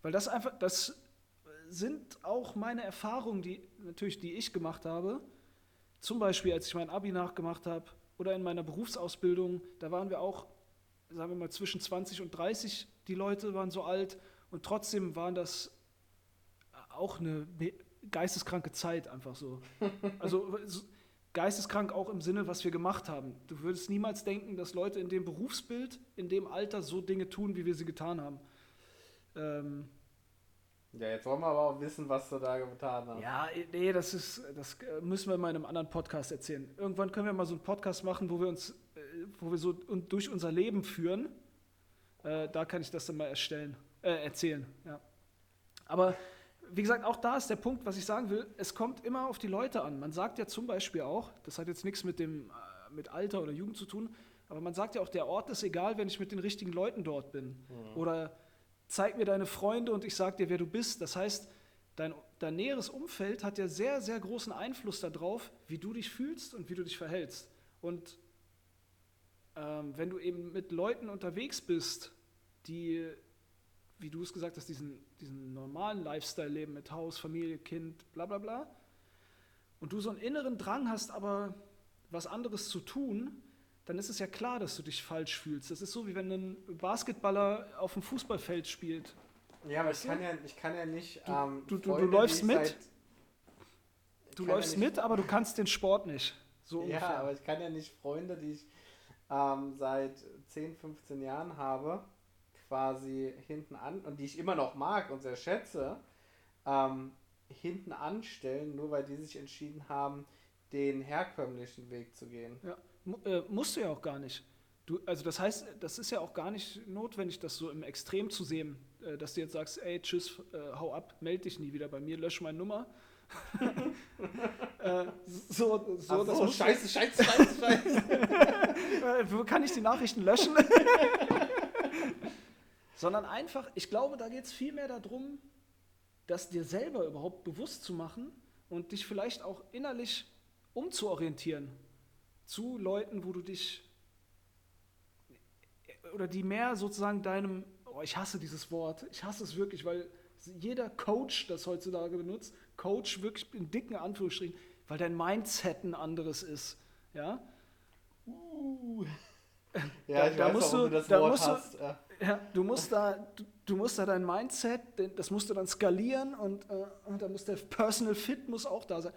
Speaker 2: Weil das einfach, das sind auch meine Erfahrungen, die natürlich, die ich gemacht habe. Zum Beispiel, als ich mein Abi nachgemacht habe oder in meiner Berufsausbildung, da waren wir auch, sagen wir mal, zwischen 20 und 30, die Leute waren so alt und trotzdem waren das auch eine geisteskranke Zeit einfach so. *laughs* Also so- geisteskrank auch im Sinne, was wir gemacht haben. Du würdest niemals denken, dass Leute in dem Berufsbild, in dem Alter so Dinge tun, wie wir sie getan haben. Ähm,
Speaker 1: Ja, jetzt wollen wir aber auch wissen, was du da getan hast.
Speaker 2: ja, nee, das ist, das müssen wir mal in einem anderen Podcast erzählen. Irgendwann können wir mal so einen Podcast machen, wo wir uns, äh, wo wir so durch unser Leben führen. Äh, da kann ich das dann mal erstellen, äh, erzählen. Ja. Aber wie gesagt, auch da ist der Punkt, was ich sagen will. Es kommt immer auf die Leute an. Man sagt ja zum Beispiel auch, das hat jetzt nichts mit dem äh, mit Alter oder Jugend zu tun, aber man sagt ja auch, der Ort ist egal, wenn ich mit den richtigen Leuten dort bin. Oder zeig mir deine Freunde und ich sag dir, wer du bist. Das heißt, dein, dein näheres Umfeld hat ja sehr, sehr großen Einfluss darauf, wie du dich fühlst und wie du dich verhältst. Und ähm, wenn du eben mit Leuten unterwegs bist, die, wie du es gesagt hast, diesen, diesen normalen Lifestyle leben mit Haus, Familie, Kind, bla bla bla, und du so einen inneren Drang hast, aber was anderes zu tun, dann ist es ja klar, dass du dich falsch fühlst. Das ist so, wie wenn ein Basketballer auf dem Fußballfeld spielt.
Speaker 1: Ja, aber ich kann ja, ich kann ja nicht.
Speaker 2: Du-
Speaker 1: ähm,
Speaker 2: du- du- du läufst mit?
Speaker 1: Seit,
Speaker 2: Du
Speaker 1: ja
Speaker 2: läufst
Speaker 1: nicht-
Speaker 2: mit, aber du kannst den Sport nicht. So ungefähr.
Speaker 1: Ja, aber ich kann ja nicht Freunde, die ich ähm, seit 10, 15 Jahren habe, quasi hinten an und die ich immer noch mag und sehr schätze, ähm, hinten anstellen, nur weil die sich entschieden haben, den herkömmlichen Weg zu gehen.
Speaker 2: Ja, äh, musst du ja auch gar nicht. Du, also das heißt, das ist ja auch gar nicht notwendig, das so im Extrem zu sehen, äh, dass du jetzt sagst, ey, tschüss, äh, hau ab, melde dich nie wieder bei mir, lösch meine Nummer. *laughs* äh, so, so,
Speaker 1: so scheiße, scheiße, scheiße, scheiße. *laughs*
Speaker 2: äh, wo kann ich die Nachrichten löschen? *laughs* Sondern einfach, ich glaube, da geht es viel mehr darum, das dir selber überhaupt bewusst zu machen und dich vielleicht auch innerlich umzuorientieren zu Leuten, wo du dich oder die mehr sozusagen deinem, oh, ich hasse dieses Wort, ich hasse es wirklich, weil jeder Coach das heutzutage benutzt, Coach wirklich in dicken Anführungsstrichen, weil dein Mindset ein anderes ist. Ja, *laughs*
Speaker 1: Ja, ich
Speaker 2: Da-
Speaker 1: weiß,
Speaker 2: musst du-
Speaker 1: du das
Speaker 2: da
Speaker 1: Wort
Speaker 2: musst du-
Speaker 1: hast. Ja.
Speaker 2: Ja, du musst da, du, du musst da dein Mindset, das musst du dann skalieren und, äh, und da muss der Personal Fit muss auch da sein.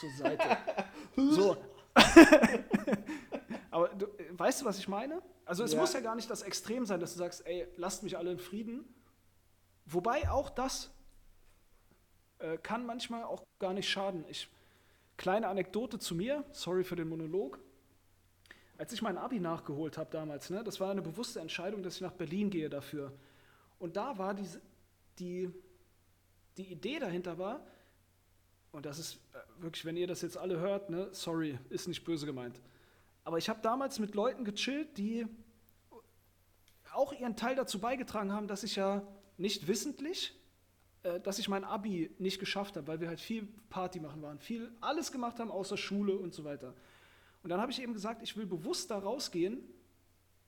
Speaker 2: Zur Seite. *laughs* so. *laughs* Aber du, weißt du, was ich meine? Also es
Speaker 1: Ja.
Speaker 2: muss ja gar nicht das Extrem sein, dass du sagst, ey, lasst mich alle in Frieden. Wobei auch das äh, kann manchmal auch gar nicht schaden. Ich, kleine Anekdote zu mir, sorry für den Monolog. Als ich mein Abi nachgeholt habe damals, ne, das war eine bewusste Entscheidung, dass ich nach Berlin gehe dafür. Und da war diese, die, die Idee dahinter war, und das ist äh, wirklich, wenn ihr das jetzt alle hört, ne, sorry, ist nicht böse gemeint. Aber ich habe damals mit Leuten gechillt, die auch ihren Teil dazu beigetragen haben, dass ich ja nicht wissentlich, äh, dass ich mein Abi nicht geschafft habe, weil wir halt viel Party machen waren, viel alles gemacht haben außer Schule und so weiter. Und dann habe ich eben gesagt, ich will bewusst da rausgehen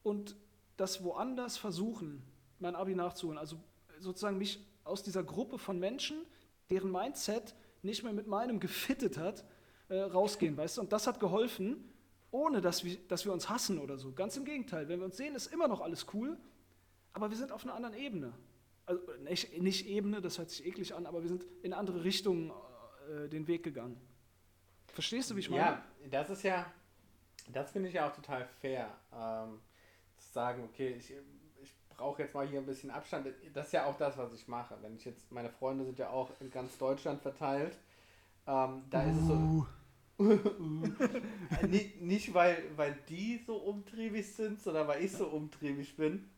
Speaker 2: und das woanders versuchen, mein Abi nachzuholen. Also sozusagen mich aus dieser Gruppe von Menschen, deren Mindset nicht mehr mit meinem gefittet hat, äh, rausgehen, weißt du? Und das hat geholfen, ohne dass wir, dass wir uns hassen oder so. Ganz im Gegenteil. Wenn wir uns sehen, ist immer noch alles cool, aber wir sind auf einer anderen Ebene. Also nicht, nicht Ebene, das hört sich eklig an, aber wir sind in andere Richtungen äh, den Weg gegangen. Verstehst du, wie ich meine?
Speaker 1: Ja, das ist ja, das finde ich ja auch total fair, ähm, zu sagen, okay, ich brauche jetzt mal hier ein bisschen Abstand. Das ist ja auch das, was ich mache. Wenn ich jetzt, meine Freunde sind ja auch in ganz Deutschland verteilt, ähm, da ist es so, *laughs* nicht, nicht weil, weil die so umtriebig sind, sondern weil ich so umtriebig bin.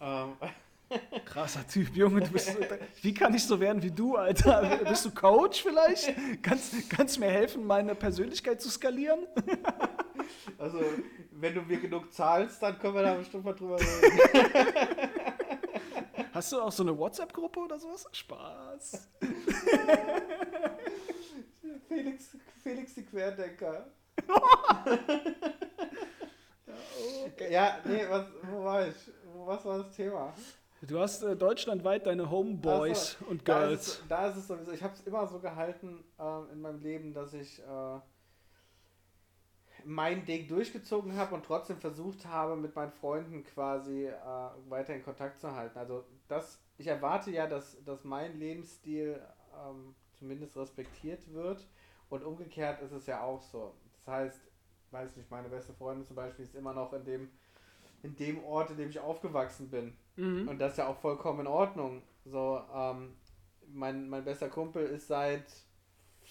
Speaker 1: Ähm, *laughs*
Speaker 2: Krasser Typ, Junge. Du bist, wie kann ich so werden wie du, Alter? Bist du Coach vielleicht? Kannst, kannst du mir helfen, meine Persönlichkeit zu skalieren? *laughs*
Speaker 1: also, wenn du mir genug zahlst, dann können wir da bestimmt mal drüber reden. *laughs*
Speaker 2: Hast du auch so eine WhatsApp-Gruppe oder sowas? Spaß. *laughs*
Speaker 1: Felix, Felix die Querdenker. *laughs* ja, nee, was, wo war ich? Was war das Thema?
Speaker 2: Du hast äh, deutschlandweit deine Homeboys
Speaker 1: Ach so,
Speaker 2: und
Speaker 1: Da
Speaker 2: Girls.
Speaker 1: ist, es, da ist es sowieso. Ich habe es immer so gehalten ähm, in meinem Leben, dass ich äh, mein Ding durchgezogen habe und trotzdem versucht habe, mit meinen Freunden quasi äh, weiter in Kontakt zu halten. Also das, ich erwarte ja, dass, dass mein Lebensstil ähm, zumindest respektiert wird und umgekehrt ist es ja auch so. Das heißt, weiß nicht, meine beste Freundin zum Beispiel ist immer noch in dem, in dem Ort, in dem ich aufgewachsen bin.
Speaker 2: Mhm.
Speaker 1: Und das ist ja auch vollkommen in Ordnung. So, ähm, mein, mein bester Kumpel ist seit,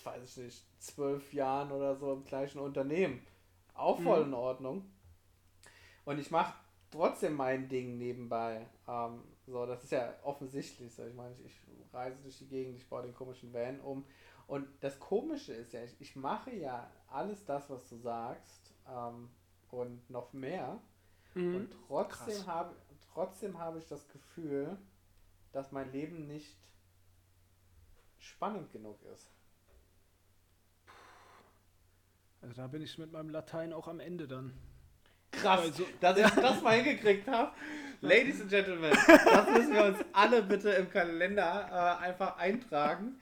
Speaker 1: weiß ich nicht, zwölf Jahren oder so im gleichen Unternehmen. Auch voll
Speaker 2: Mhm.
Speaker 1: in Ordnung. Und ich mache trotzdem mein Ding nebenbei. Ähm, so, das ist ja offensichtlich so. Ich meine, ich, ich reise durch die Gegend, ich baue den komischen Van um. Und das Komische ist ja, ich, ich mache ja alles das, was du sagst ähm, und noch mehr.
Speaker 2: Mhm.
Speaker 1: Und trotzdem habe, trotzdem habe ich das Gefühl, dass mein Leben nicht spannend genug ist.
Speaker 2: Also da bin ich mit meinem Latein auch am Ende dann.
Speaker 1: Krass,
Speaker 2: Also-
Speaker 1: dass ich das mal hingekriegt habe. Ladies and Gentlemen, das müssen wir uns alle bitte im Kalender äh, einfach eintragen,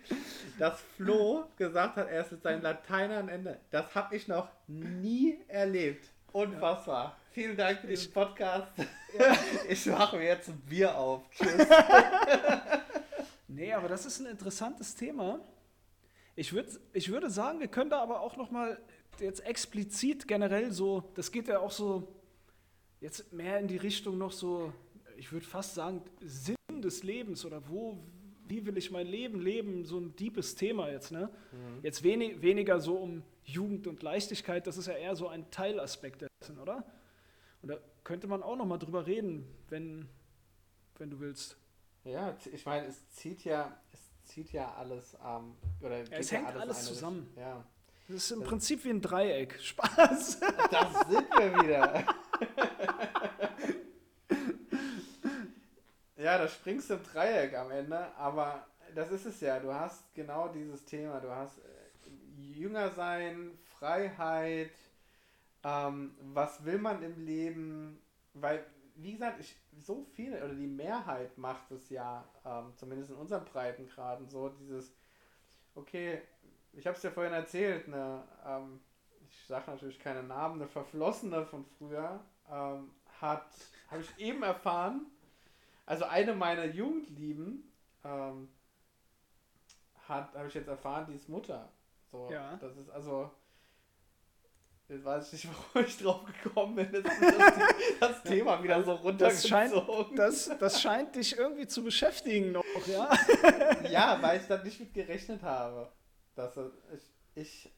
Speaker 1: dass Flo gesagt hat, er ist mit seinem Latein am Ende. Das habe ich noch nie erlebt. Unfassbar. Vielen Dank für diesen Podcast. *laughs* Ich mache mir jetzt ein Bier auf. Tschüss. *laughs*
Speaker 2: Nee, aber das ist ein interessantes Thema. Ich, würd, ich würde sagen, wir können da aber auch noch mal jetzt explizit generell so, das geht ja auch so jetzt mehr in die Richtung noch so, ich würde fast sagen, Sinn des Lebens oder wo, wie will ich mein Leben leben, so ein deepes Thema jetzt, ne? Jetzt wenig, weniger so um Jugend und Leichtigkeit, das ist ja eher so ein Teilaspekt dessen, oder? Und da könnte man auch noch mal drüber reden, wenn, wenn du willst.
Speaker 1: Ja, ich meine, es zieht ja, es zieht ja alles ähm, oder
Speaker 2: Ja, es
Speaker 1: ja
Speaker 2: hängt
Speaker 1: alles,
Speaker 2: alles zusammen.
Speaker 1: Richt- Ja,
Speaker 2: Das ist im Prinzip wie ein Dreieck. *laughs* Spaß.
Speaker 1: das sind wir wieder. ja, da springst du im Dreieck am Ende, aber das ist es ja. Du hast genau dieses Thema. Du hast äh, jünger sein, Freiheit. Ähm, was will man im Leben? Weil, wie gesagt, ich, so viele oder die Mehrheit macht es ja, ähm, zumindest in unseren Breitengraden, so dieses, okay, ich habe es ja vorhin erzählt, ne, ähm, ich sage natürlich keine Namen, eine Verflossene von früher ähm, hat, habe ich eben erfahren, also eine meiner Jugendlieben ähm, hat, habe ich jetzt erfahren, die ist Mutter. So,
Speaker 2: Ja.
Speaker 1: das ist also, jetzt weiß ich nicht, *laughs* warum ich drauf gekommen bin, ist das, das Thema wieder so
Speaker 2: Das scheint,
Speaker 1: runtergezogen.
Speaker 2: das, das scheint dich irgendwie zu beschäftigen noch, ja?
Speaker 1: Ja, weil ich da nicht mit gerechnet habe. Dass ich, ich,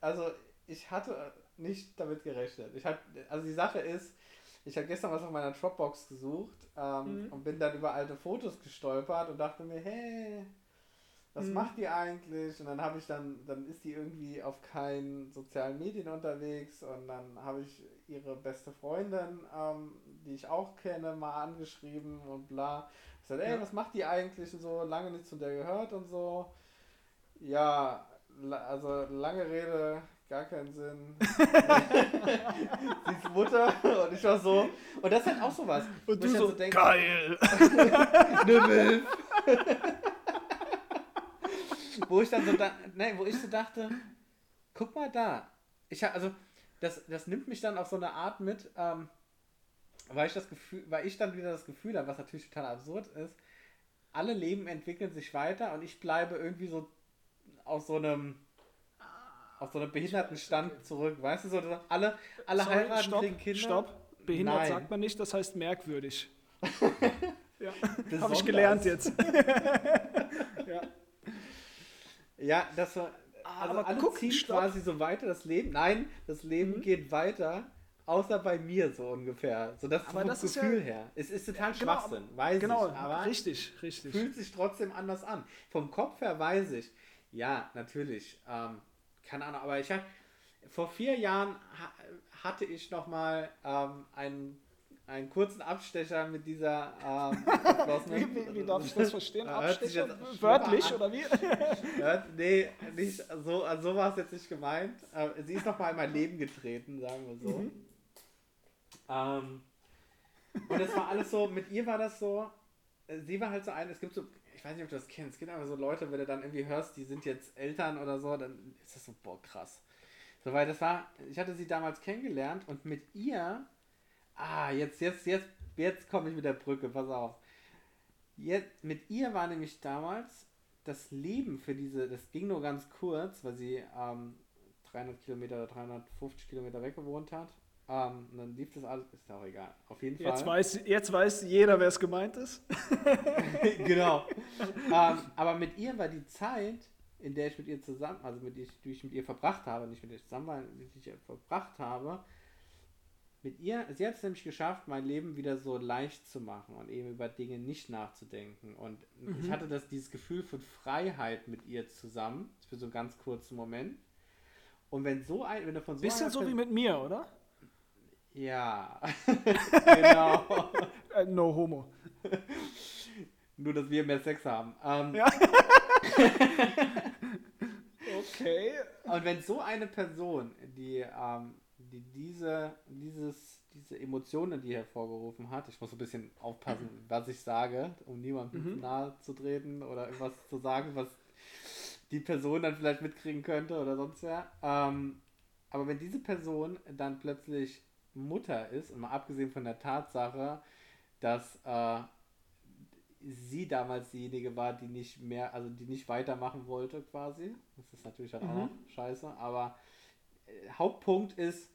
Speaker 1: also ich hatte nicht damit gerechnet. Ich hatte, also die Sache ist, ich habe gestern was auf meiner Dropbox gesucht ähm,
Speaker 2: Mhm.
Speaker 1: und bin dann über alte Fotos gestolpert und dachte mir, hey, was
Speaker 2: Mhm.
Speaker 1: macht die eigentlich? Und dann habe ich dann, dann ist die irgendwie auf keinen sozialen Medien unterwegs und dann habe ich ihre beste Freundin, ähm, die ich auch kenne, mal angeschrieben und bla. Ich sagte, ey,
Speaker 2: Ja.
Speaker 1: was macht die eigentlich und so? Lange nichts von der gehört und so. Ja, also lange Rede, gar keinen Sinn. *laughs* Sie ist Mutter und ich war so. Und das ist halt auch sowas. wo
Speaker 2: Und du
Speaker 1: ich dann
Speaker 2: so,
Speaker 1: denke,
Speaker 2: geil. *laughs*
Speaker 1: Milf. *laughs* wo ich dann so, da, nein, wo ich so dachte, guck mal da. Ich hab, also das, das nimmt mich dann auf so eine Art mit, ähm, weil ich das Gefühl, weil ich dann wieder das Gefühl habe, was natürlich total absurd ist, alle Leben entwickeln sich weiter und ich bleibe irgendwie so auf so einem auf so einem behinderten Stand zurück, weißt du, so alle alle
Speaker 2: Sorry,
Speaker 1: heiraten,
Speaker 2: stopp,
Speaker 1: kriegen Kinder.
Speaker 2: stopp. Behindert
Speaker 1: Nein.
Speaker 2: sagt man nicht, das heißt merkwürdig. *laughs* ja, habe ich gelernt jetzt. *laughs* ja.
Speaker 1: Ja, das war. Also
Speaker 2: Aber
Speaker 1: alle
Speaker 2: guck,
Speaker 1: ziehen
Speaker 2: stopp.
Speaker 1: quasi so weiter das Leben. Nein, das Leben
Speaker 2: Mhm.
Speaker 1: geht weiter, außer bei mir so ungefähr. So das
Speaker 2: Aber das
Speaker 1: Gefühl
Speaker 2: ja-
Speaker 1: her. Es ist total
Speaker 2: Genau,
Speaker 1: Schwachsinn, weiß
Speaker 2: Genau,
Speaker 1: ich. Aber
Speaker 2: richtig, richtig.
Speaker 1: fühlt sich trotzdem anders an. Vom Kopf her weiß ich. Ja, natürlich. Ähm, keine Ahnung, aber ich hab, vor vier Jahren ha hatte ich noch mal ähm, einen, einen kurzen Abstecher mit dieser ähm. *laughs*
Speaker 2: Wie, wie, wie darf ich das verstehen?
Speaker 1: Hört
Speaker 2: Abstecher? Wörtlich oder wie? *laughs*
Speaker 1: Ja, nee, nicht so, also so war es jetzt nicht gemeint. Äh, sie ist noch mal in mein Leben getreten, sagen wir so.
Speaker 2: Mhm.
Speaker 1: Ähm, und es war alles so, mit ihr war das so, äh, sie war halt so eine, es gibt so, weiß nicht, ob du das kennst, es gibt aber so Leute, wenn du dann irgendwie hörst, die sind jetzt Eltern oder so, dann ist das so, boah, krass. So, weil das war, ich hatte sie damals kennengelernt und mit ihr, ah, jetzt, jetzt, jetzt, jetzt komme ich mit der Brücke, pass auf. Jetzt, mit ihr war nämlich damals das Leben für diese, das ging nur ganz kurz, weil sie ähm, 300 Kilometer oder 350 Kilometer weg gewohnt hat. Ähm, und dann lief das alles, ist auch egal. Auf jeden
Speaker 2: Jetzt
Speaker 1: Fall.
Speaker 2: weiß, jetzt weiß jeder, wer es gemeint ist. *laughs*
Speaker 1: genau. ähm, aber mit ihr war die Zeit, in der ich mit ihr zusammen, also mit ihr, die ich mit ihr verbracht habe, nicht mit ihr zusammen war, der ich verbracht habe, mit ihr, sie hat es nämlich geschafft, mein Leben wieder so leicht zu machen und eben über Dinge nicht nachzudenken. Und ich
Speaker 2: Mhm.
Speaker 1: hatte das, dieses Gefühl von Freiheit mit ihr zusammen, für so einen ganz kurzen Moment. Und wenn so ein, wenn du von so
Speaker 2: Bisschen so wie mit mir, oder?
Speaker 1: Ja, *laughs* genau.
Speaker 2: Äh, no homo.
Speaker 1: Nur, dass wir mehr Sex haben. Ähm,
Speaker 2: Ja. *laughs* okay.
Speaker 1: Und wenn so eine Person, die, ähm, die diese, dieses, diese Emotionen, die hervorgerufen hat, ich muss so ein bisschen aufpassen, was ich sage, um niemandem
Speaker 2: Mhm.
Speaker 1: nahe zu treten oder irgendwas zu sagen, was die Person dann vielleicht mitkriegen könnte oder sonst wer. Ähm, aber wenn diese Person dann plötzlich Mutter ist, und mal abgesehen von der Tatsache, dass äh, sie damals diejenige war, die nicht mehr, also die nicht weitermachen wollte quasi. Das ist natürlich auch
Speaker 2: Mhm.
Speaker 1: noch scheiße, aber äh, Hauptpunkt ist,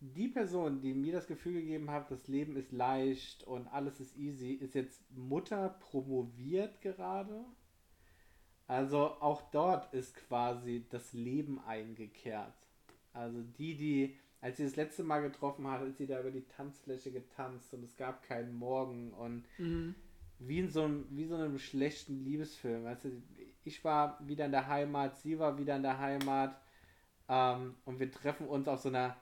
Speaker 1: die Person, die mir das Gefühl gegeben hat, das Leben ist leicht und alles ist easy, ist jetzt Mutter promoviert gerade. Also auch dort ist quasi das Leben eingekehrt. Also die, die als sie das letzte Mal getroffen hat, ist sie da über die Tanzfläche getanzt und es gab keinen Morgen und mhm. wie in so einem, wie so einem schlechten Liebesfilm. Du, ich war wieder in der Heimat, sie war wieder in der Heimat ähm, und wir treffen uns auf so einer,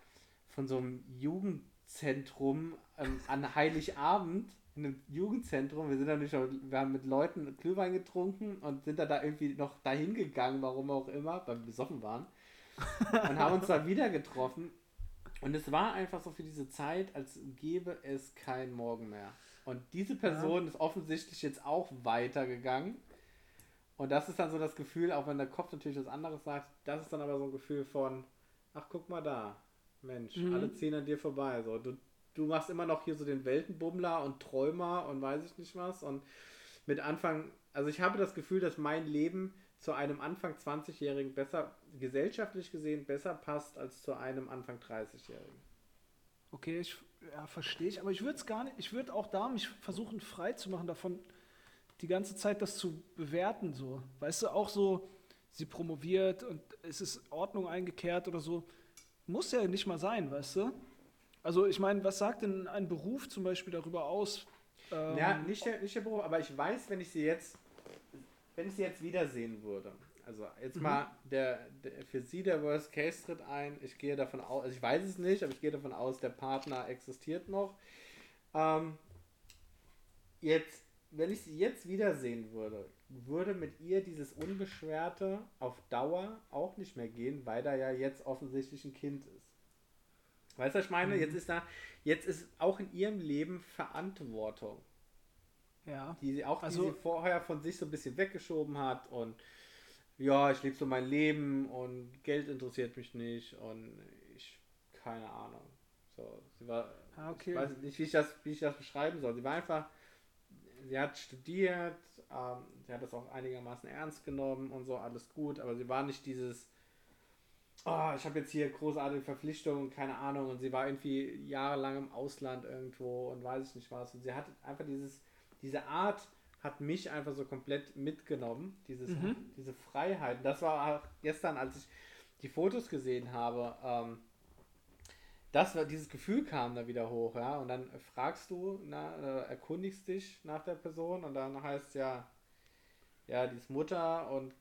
Speaker 1: von so einem Jugendzentrum ähm, an Heiligabend in einem Jugendzentrum. Wir sind da nicht, wir haben mit Leuten Glühwein getrunken und sind da, da irgendwie noch dahin gegangen, warum auch immer, weil wir besoffen waren. *laughs* und haben uns da wieder getroffen. Und es war einfach so für diese Zeit, als gäbe es kein Morgen mehr. Und diese Person ja. ist offensichtlich jetzt auch weitergegangen. Und das ist dann so das Gefühl, auch wenn der Kopf natürlich was anderes sagt, das ist dann aber so ein Gefühl von, ach guck mal da, Mensch, mhm. alle ziehen an dir vorbei. So, du, du machst immer noch hier so den Weltenbummler und Träumer und weiß ich nicht was. Und mit Anfang, also ich habe das Gefühl, dass mein Leben zu einem Anfang 20-Jährigen besser, gesellschaftlich gesehen, besser passt als zu einem Anfang 30-Jährigen.
Speaker 2: Okay, ich ja, verstehe ich, aber ich würde es gar nicht, ich würde auch da mich versuchen frei zu machen davon, die ganze Zeit das zu bewerten, so. Weißt du, auch so, sie promoviert und es ist Ordnung eingekehrt oder so. Muss ja nicht mal sein, weißt du? Also ich meine, was sagt denn ein Beruf zum Beispiel darüber aus?
Speaker 1: Ähm, ja, nicht der, nicht der Beruf, aber ich weiß, wenn ich sie jetzt, wenn ich sie jetzt wiedersehen würde. Also jetzt mhm. mal der, der, für sie der Worst Case tritt ein. Ich gehe davon aus, also ich weiß es nicht, aber ich gehe davon aus, der Partner existiert noch. Ähm, jetzt, wenn ich sie jetzt wiedersehen würde, würde mit ihr dieses Unbeschwerte auf Dauer auch nicht mehr gehen, weil da ja jetzt offensichtlich ein Kind ist. Weißt du, was ich meine? Mhm. Jetzt ist da, jetzt ist auch in ihrem Leben Verantwortung. Ja. Die sie auch, also, die sie vorher von sich so ein bisschen weggeschoben hat und ja, ich lebe so mein Leben und Geld interessiert mich nicht und ich, keine Ahnung. So, sie war, ah, okay. ich weiß nicht, wie ich, das, wie ich das beschreiben soll. Sie war einfach, sie hat studiert, ähm, sie hat das auch einigermaßen ernst genommen und so, alles gut, aber sie war nicht dieses, oh, ich habe jetzt hier großartige Verpflichtungen, keine Ahnung, und sie war irgendwie jahrelang im Ausland irgendwo und weiß ich nicht was. Und sie hat einfach dieses, diese Art hat mich einfach so komplett mitgenommen, dieses, mhm. diese Freiheit. Das war auch gestern, als ich die Fotos gesehen habe, ähm, das war, dieses Gefühl kam da wieder hoch, ja. Und dann fragst du, na, äh, erkundigst dich nach der Person und dann heißt ja, ja, die ist Mutter und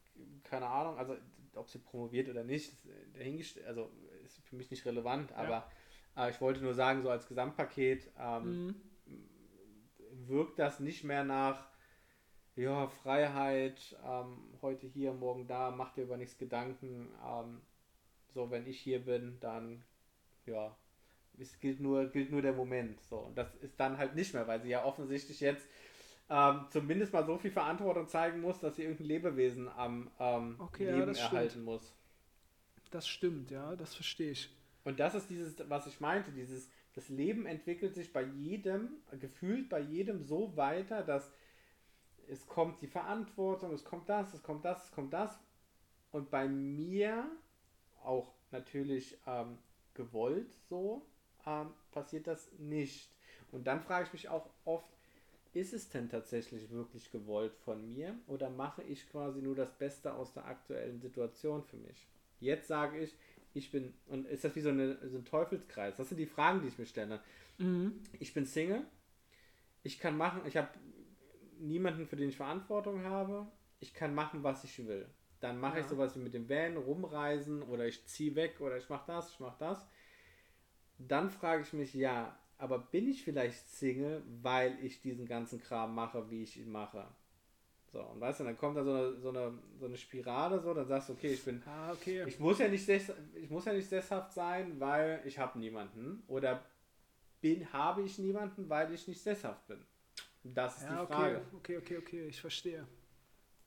Speaker 1: keine Ahnung, also ob sie promoviert oder nicht, dahingestellt, also ist für mich nicht relevant, aber ja. äh, ich wollte nur sagen, so als Gesamtpaket ähm, mhm. Wirkt das nicht mehr nach ja, Freiheit, ähm, heute hier, morgen da, mach dir über nichts Gedanken. Ähm, so, wenn ich hier bin, dann ja, es gilt nur, gilt nur der Moment. So, und das ist dann halt nicht mehr, weil sie ja offensichtlich jetzt ähm, zumindest mal so viel Verantwortung zeigen muss, dass sie irgendein Lebewesen am ähm, okay, Leben ja, erhalten
Speaker 2: stimmt.
Speaker 1: muss.
Speaker 2: Das stimmt, ja, das verstehe ich.
Speaker 1: Und das ist dieses, was ich meinte, dieses, das Leben entwickelt sich bei jedem, gefühlt bei jedem so weiter, dass es kommt die Verantwortung, es kommt das, es kommt das, es kommt das. Und bei mir, auch natürlich ähm, gewollt so, ähm, passiert das nicht. Und dann frage ich mich auch oft, ist es denn tatsächlich wirklich gewollt von mir oder mache ich quasi nur das Beste aus der aktuellen Situation für mich? Jetzt sage ich, ich bin, und ist das wie so, eine, so ein Teufelskreis? Das sind die Fragen, die ich mir stelle. Mhm. Ich bin Single, ich kann machen, ich habe niemanden, für den ich Verantwortung habe, ich kann machen, was ich will. Dann mache ja. ich sowas wie mit dem Van rumreisen oder ich ziehe weg oder ich mache das, ich mache das. Dann frage ich mich, ja, aber bin ich vielleicht Single, weil ich diesen ganzen Kram mache, wie ich ihn mache? So, und weißt du, dann kommt da so eine, so eine, so eine Spirale, so, dann sagst du, okay, ich bin,
Speaker 2: ah, okay.
Speaker 1: ich muss ja nicht, ich muss ja nicht sesshaft sein, weil ich habe niemanden. Oder bin, habe ich niemanden, weil ich nicht sesshaft bin. Das ist ja, die Frage.
Speaker 2: Okay, okay, okay, okay, ich verstehe.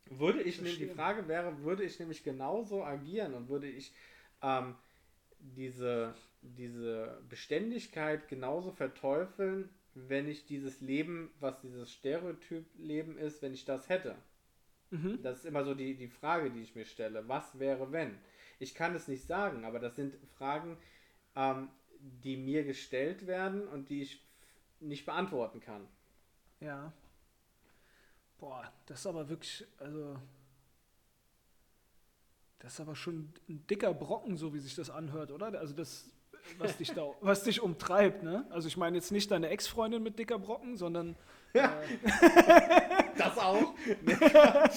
Speaker 1: Würde ich, ich verstehe. die Frage wäre, würde ich nämlich genauso agieren und würde ich ähm, diese, diese Beständigkeit genauso verteufeln, wenn ich dieses Leben, was dieses Stereotyp-Leben ist, wenn ich das hätte. Mhm. Das ist immer so die, die Frage, die ich mir stelle. Was wäre, wenn? Ich kann es nicht sagen, aber das sind Fragen, ähm, die mir gestellt werden und die ich nicht beantworten kann.
Speaker 2: Ja. Boah, das ist aber wirklich, also das ist aber schon ein dicker Brocken, so wie sich das anhört, oder? Also das was dich, da, was dich umtreibt. Ne? Also ich meine jetzt nicht deine Ex-Freundin mit dicker Brocken, sondern... Äh, *laughs*
Speaker 1: das auch? *laughs*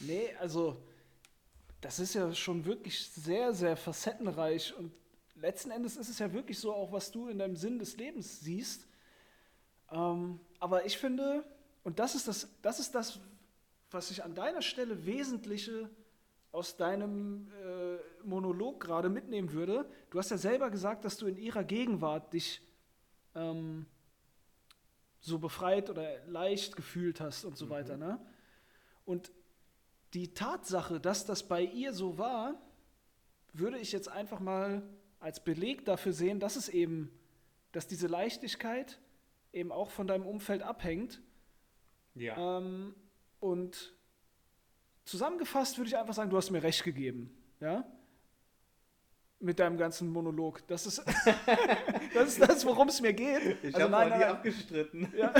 Speaker 2: nee, also das ist ja schon wirklich sehr, sehr facettenreich und letzten Endes ist es ja wirklich so auch, was du in deinem Sinn des Lebens siehst. Ähm, aber ich finde, und das ist das, das ist das, was ich an deiner Stelle Wesentliche aus deinem äh, Monolog gerade mitnehmen würde. Du hast ja selber gesagt, dass du in ihrer Gegenwart dich ähm, so befreit oder leicht gefühlt hast und so mhm. weiter. Ne? Und die Tatsache, dass das bei ihr so war, würde ich jetzt einfach mal als Beleg dafür sehen, dass es eben, dass diese Leichtigkeit eben auch von deinem Umfeld abhängt. Ja. Ähm, und zusammengefasst würde ich einfach sagen, du hast mir recht gegeben. Ja? Mit deinem ganzen Monolog. Das ist *laughs* das, ist das worum es mir geht.
Speaker 1: Ich also, habe nie abgestritten. *laughs*
Speaker 2: Ja.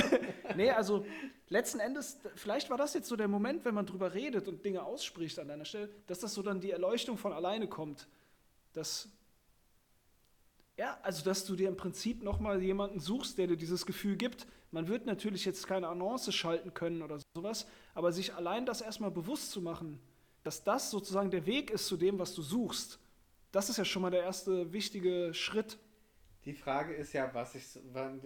Speaker 2: Nee, also letzten Endes, vielleicht war das jetzt so der Moment, wenn man drüber redet und Dinge ausspricht an deiner Stelle, dass das so dann die Erleuchtung von alleine kommt. Dass, ja, also dass du dir im Prinzip nochmal jemanden suchst, der dir dieses Gefühl gibt. Man wird natürlich jetzt keine Annonce schalten können oder sowas, aber sich allein das erstmal bewusst zu machen, dass das sozusagen der Weg ist zu dem, was du suchst, das ist ja schon mal der erste wichtige Schritt.
Speaker 1: Die Frage ist ja, was ich,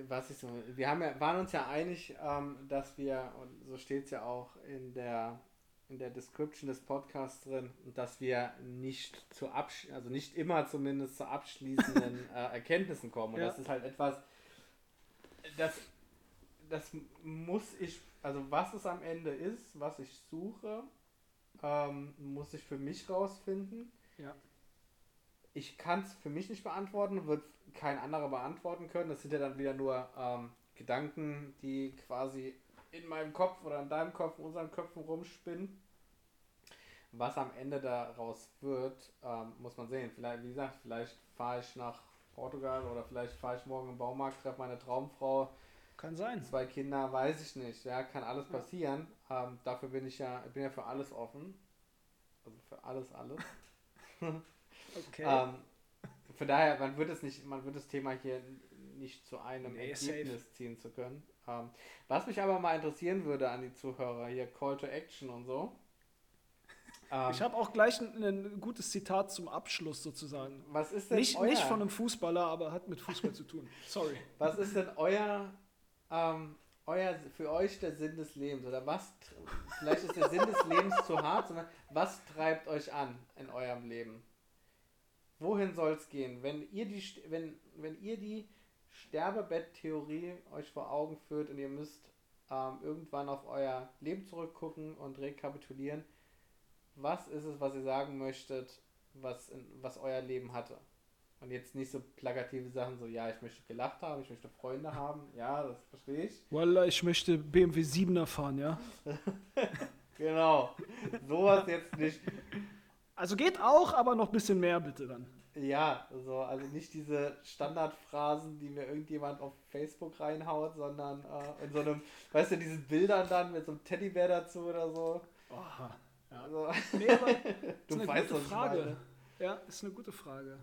Speaker 1: was ich so. Wir haben ja, waren uns ja einig, ähm, dass wir, und so steht es ja auch in der, in der Description des Podcasts drin, dass wir nicht zu absch also nicht immer zumindest zu abschließenden *laughs* äh, Erkenntnissen kommen. Und ja. das ist halt etwas, das, das muss ich, also was es am Ende ist, was ich suche, ähm, muss ich für mich rausfinden.
Speaker 2: Ja.
Speaker 1: Ich kann es für mich nicht beantworten, wird kein anderer beantworten können. Das sind ja dann wieder nur ähm, Gedanken, die quasi in meinem Kopf oder in deinem Kopf, in unseren Köpfen rumspinnen. Was am Ende daraus wird, ähm, muss man sehen. Vielleicht, wie gesagt, vielleicht fahre ich nach Portugal oder vielleicht fahre ich morgen im Baumarkt, treffe meine Traumfrau.
Speaker 2: Kann sein.
Speaker 1: Zwei Kinder, weiß ich nicht. Ja, kann alles passieren. Ja. Ähm, dafür bin ich ja, bin ja für alles offen. Also für alles, alles. *laughs* okay. ähm, von daher, man wird es nicht, man wird das Thema hier nicht zu einem nee, Ergebnis safe. ziehen zu können. Ähm, was mich aber mal interessieren würde an die Zuhörer, hier Call to Action und so.
Speaker 2: Ähm, ich habe auch gleich ein, ein, gutes Zitat zum Abschluss sozusagen.
Speaker 1: Was ist denn
Speaker 2: nicht, euer, nicht von einem Fußballer, aber hat mit Fußball zu tun. Sorry.
Speaker 1: Was ist denn euer, ähm, euer für euch der Sinn des Lebens? Oder was, vielleicht ist der Sinn des Lebens zu hart, sondern was treibt euch an in eurem Leben? wohin soll es gehen? Wenn ihr die, wenn, wenn ihr die Sterbebett-Theorie euch vor Augen führt und ihr müsst ähm, irgendwann auf euer Leben zurückgucken und rekapitulieren, was ist es, was ihr sagen möchtet, was, in, was euer Leben hatte? Und jetzt nicht so plakative Sachen, so, ja, ich möchte gelacht haben, ich möchte Freunde haben, ja, das verstehe ich.
Speaker 2: Wallah, ich möchte BMW 7er fahren, ja. *laughs*
Speaker 1: genau, sowas jetzt nicht.
Speaker 2: Also geht auch, aber noch ein bisschen mehr bitte dann.
Speaker 1: Ja, so, also nicht diese Standardphrasen, die mir irgendjemand auf Facebook reinhaut, sondern äh, in so einem, weißt du, diesen Bildern dann mit so einem Teddybär dazu oder so.
Speaker 2: Oh, ja. Also, nee, aber *laughs* du ist eine weißt, gute Frage. Ja, ist eine gute Frage.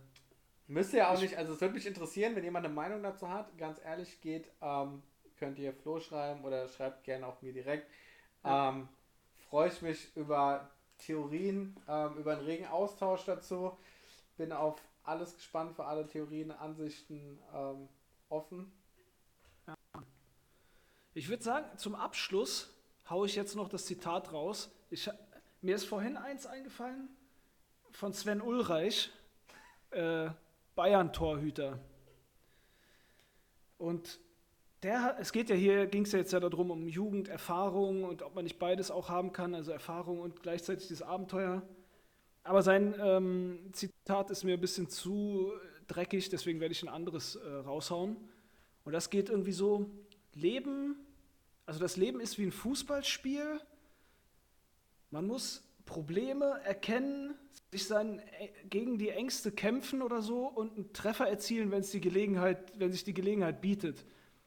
Speaker 1: Müsste ja auch ich, nicht, also es würde mich interessieren, wenn jemand eine Meinung dazu hat, ganz ehrlich geht, ähm, könnt ihr Flo schreiben oder schreibt gerne auch mir direkt. Ja. Ähm, Freue ich mich über Theorien, ähm, über einen regen Austausch dazu. Bin auf alles gespannt, für alle Theorien, Ansichten ähm, offen.
Speaker 2: Ja. Ich würde sagen, zum Abschluss haue ich jetzt noch das Zitat raus. Ich, mir ist vorhin eins eingefallen von Sven Ulreich, äh, Bayern-Torhüter. Und der, es geht ja hier, ging es ja jetzt ja darum, um Jugenderfahrung und ob man nicht beides auch haben kann, also Erfahrung und gleichzeitig das Abenteuer. Aber sein ähm, Zitat ist mir ein bisschen zu dreckig, deswegen werde ich ein anderes äh, raushauen. Und das geht irgendwie so, Leben, also das Leben ist wie ein Fußballspiel. Man muss Probleme erkennen, sich seinen, äh, gegen die Ängste kämpfen oder so und einen Treffer erzielen, wenn, es die Gelegenheit, wenn sich die Gelegenheit bietet.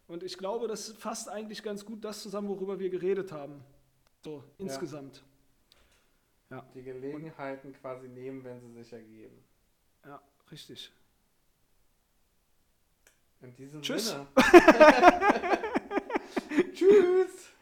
Speaker 2: Und ich glaube, das fasst eigentlich ganz gut das zusammen, worüber wir geredet haben. So, insgesamt. Ja.
Speaker 1: ja. Die Gelegenheiten und, quasi nehmen, wenn sie sich ergeben.
Speaker 2: Ja, richtig.
Speaker 1: In diesem
Speaker 2: Tschüss.
Speaker 1: Sinne. *laughs* Tschüss.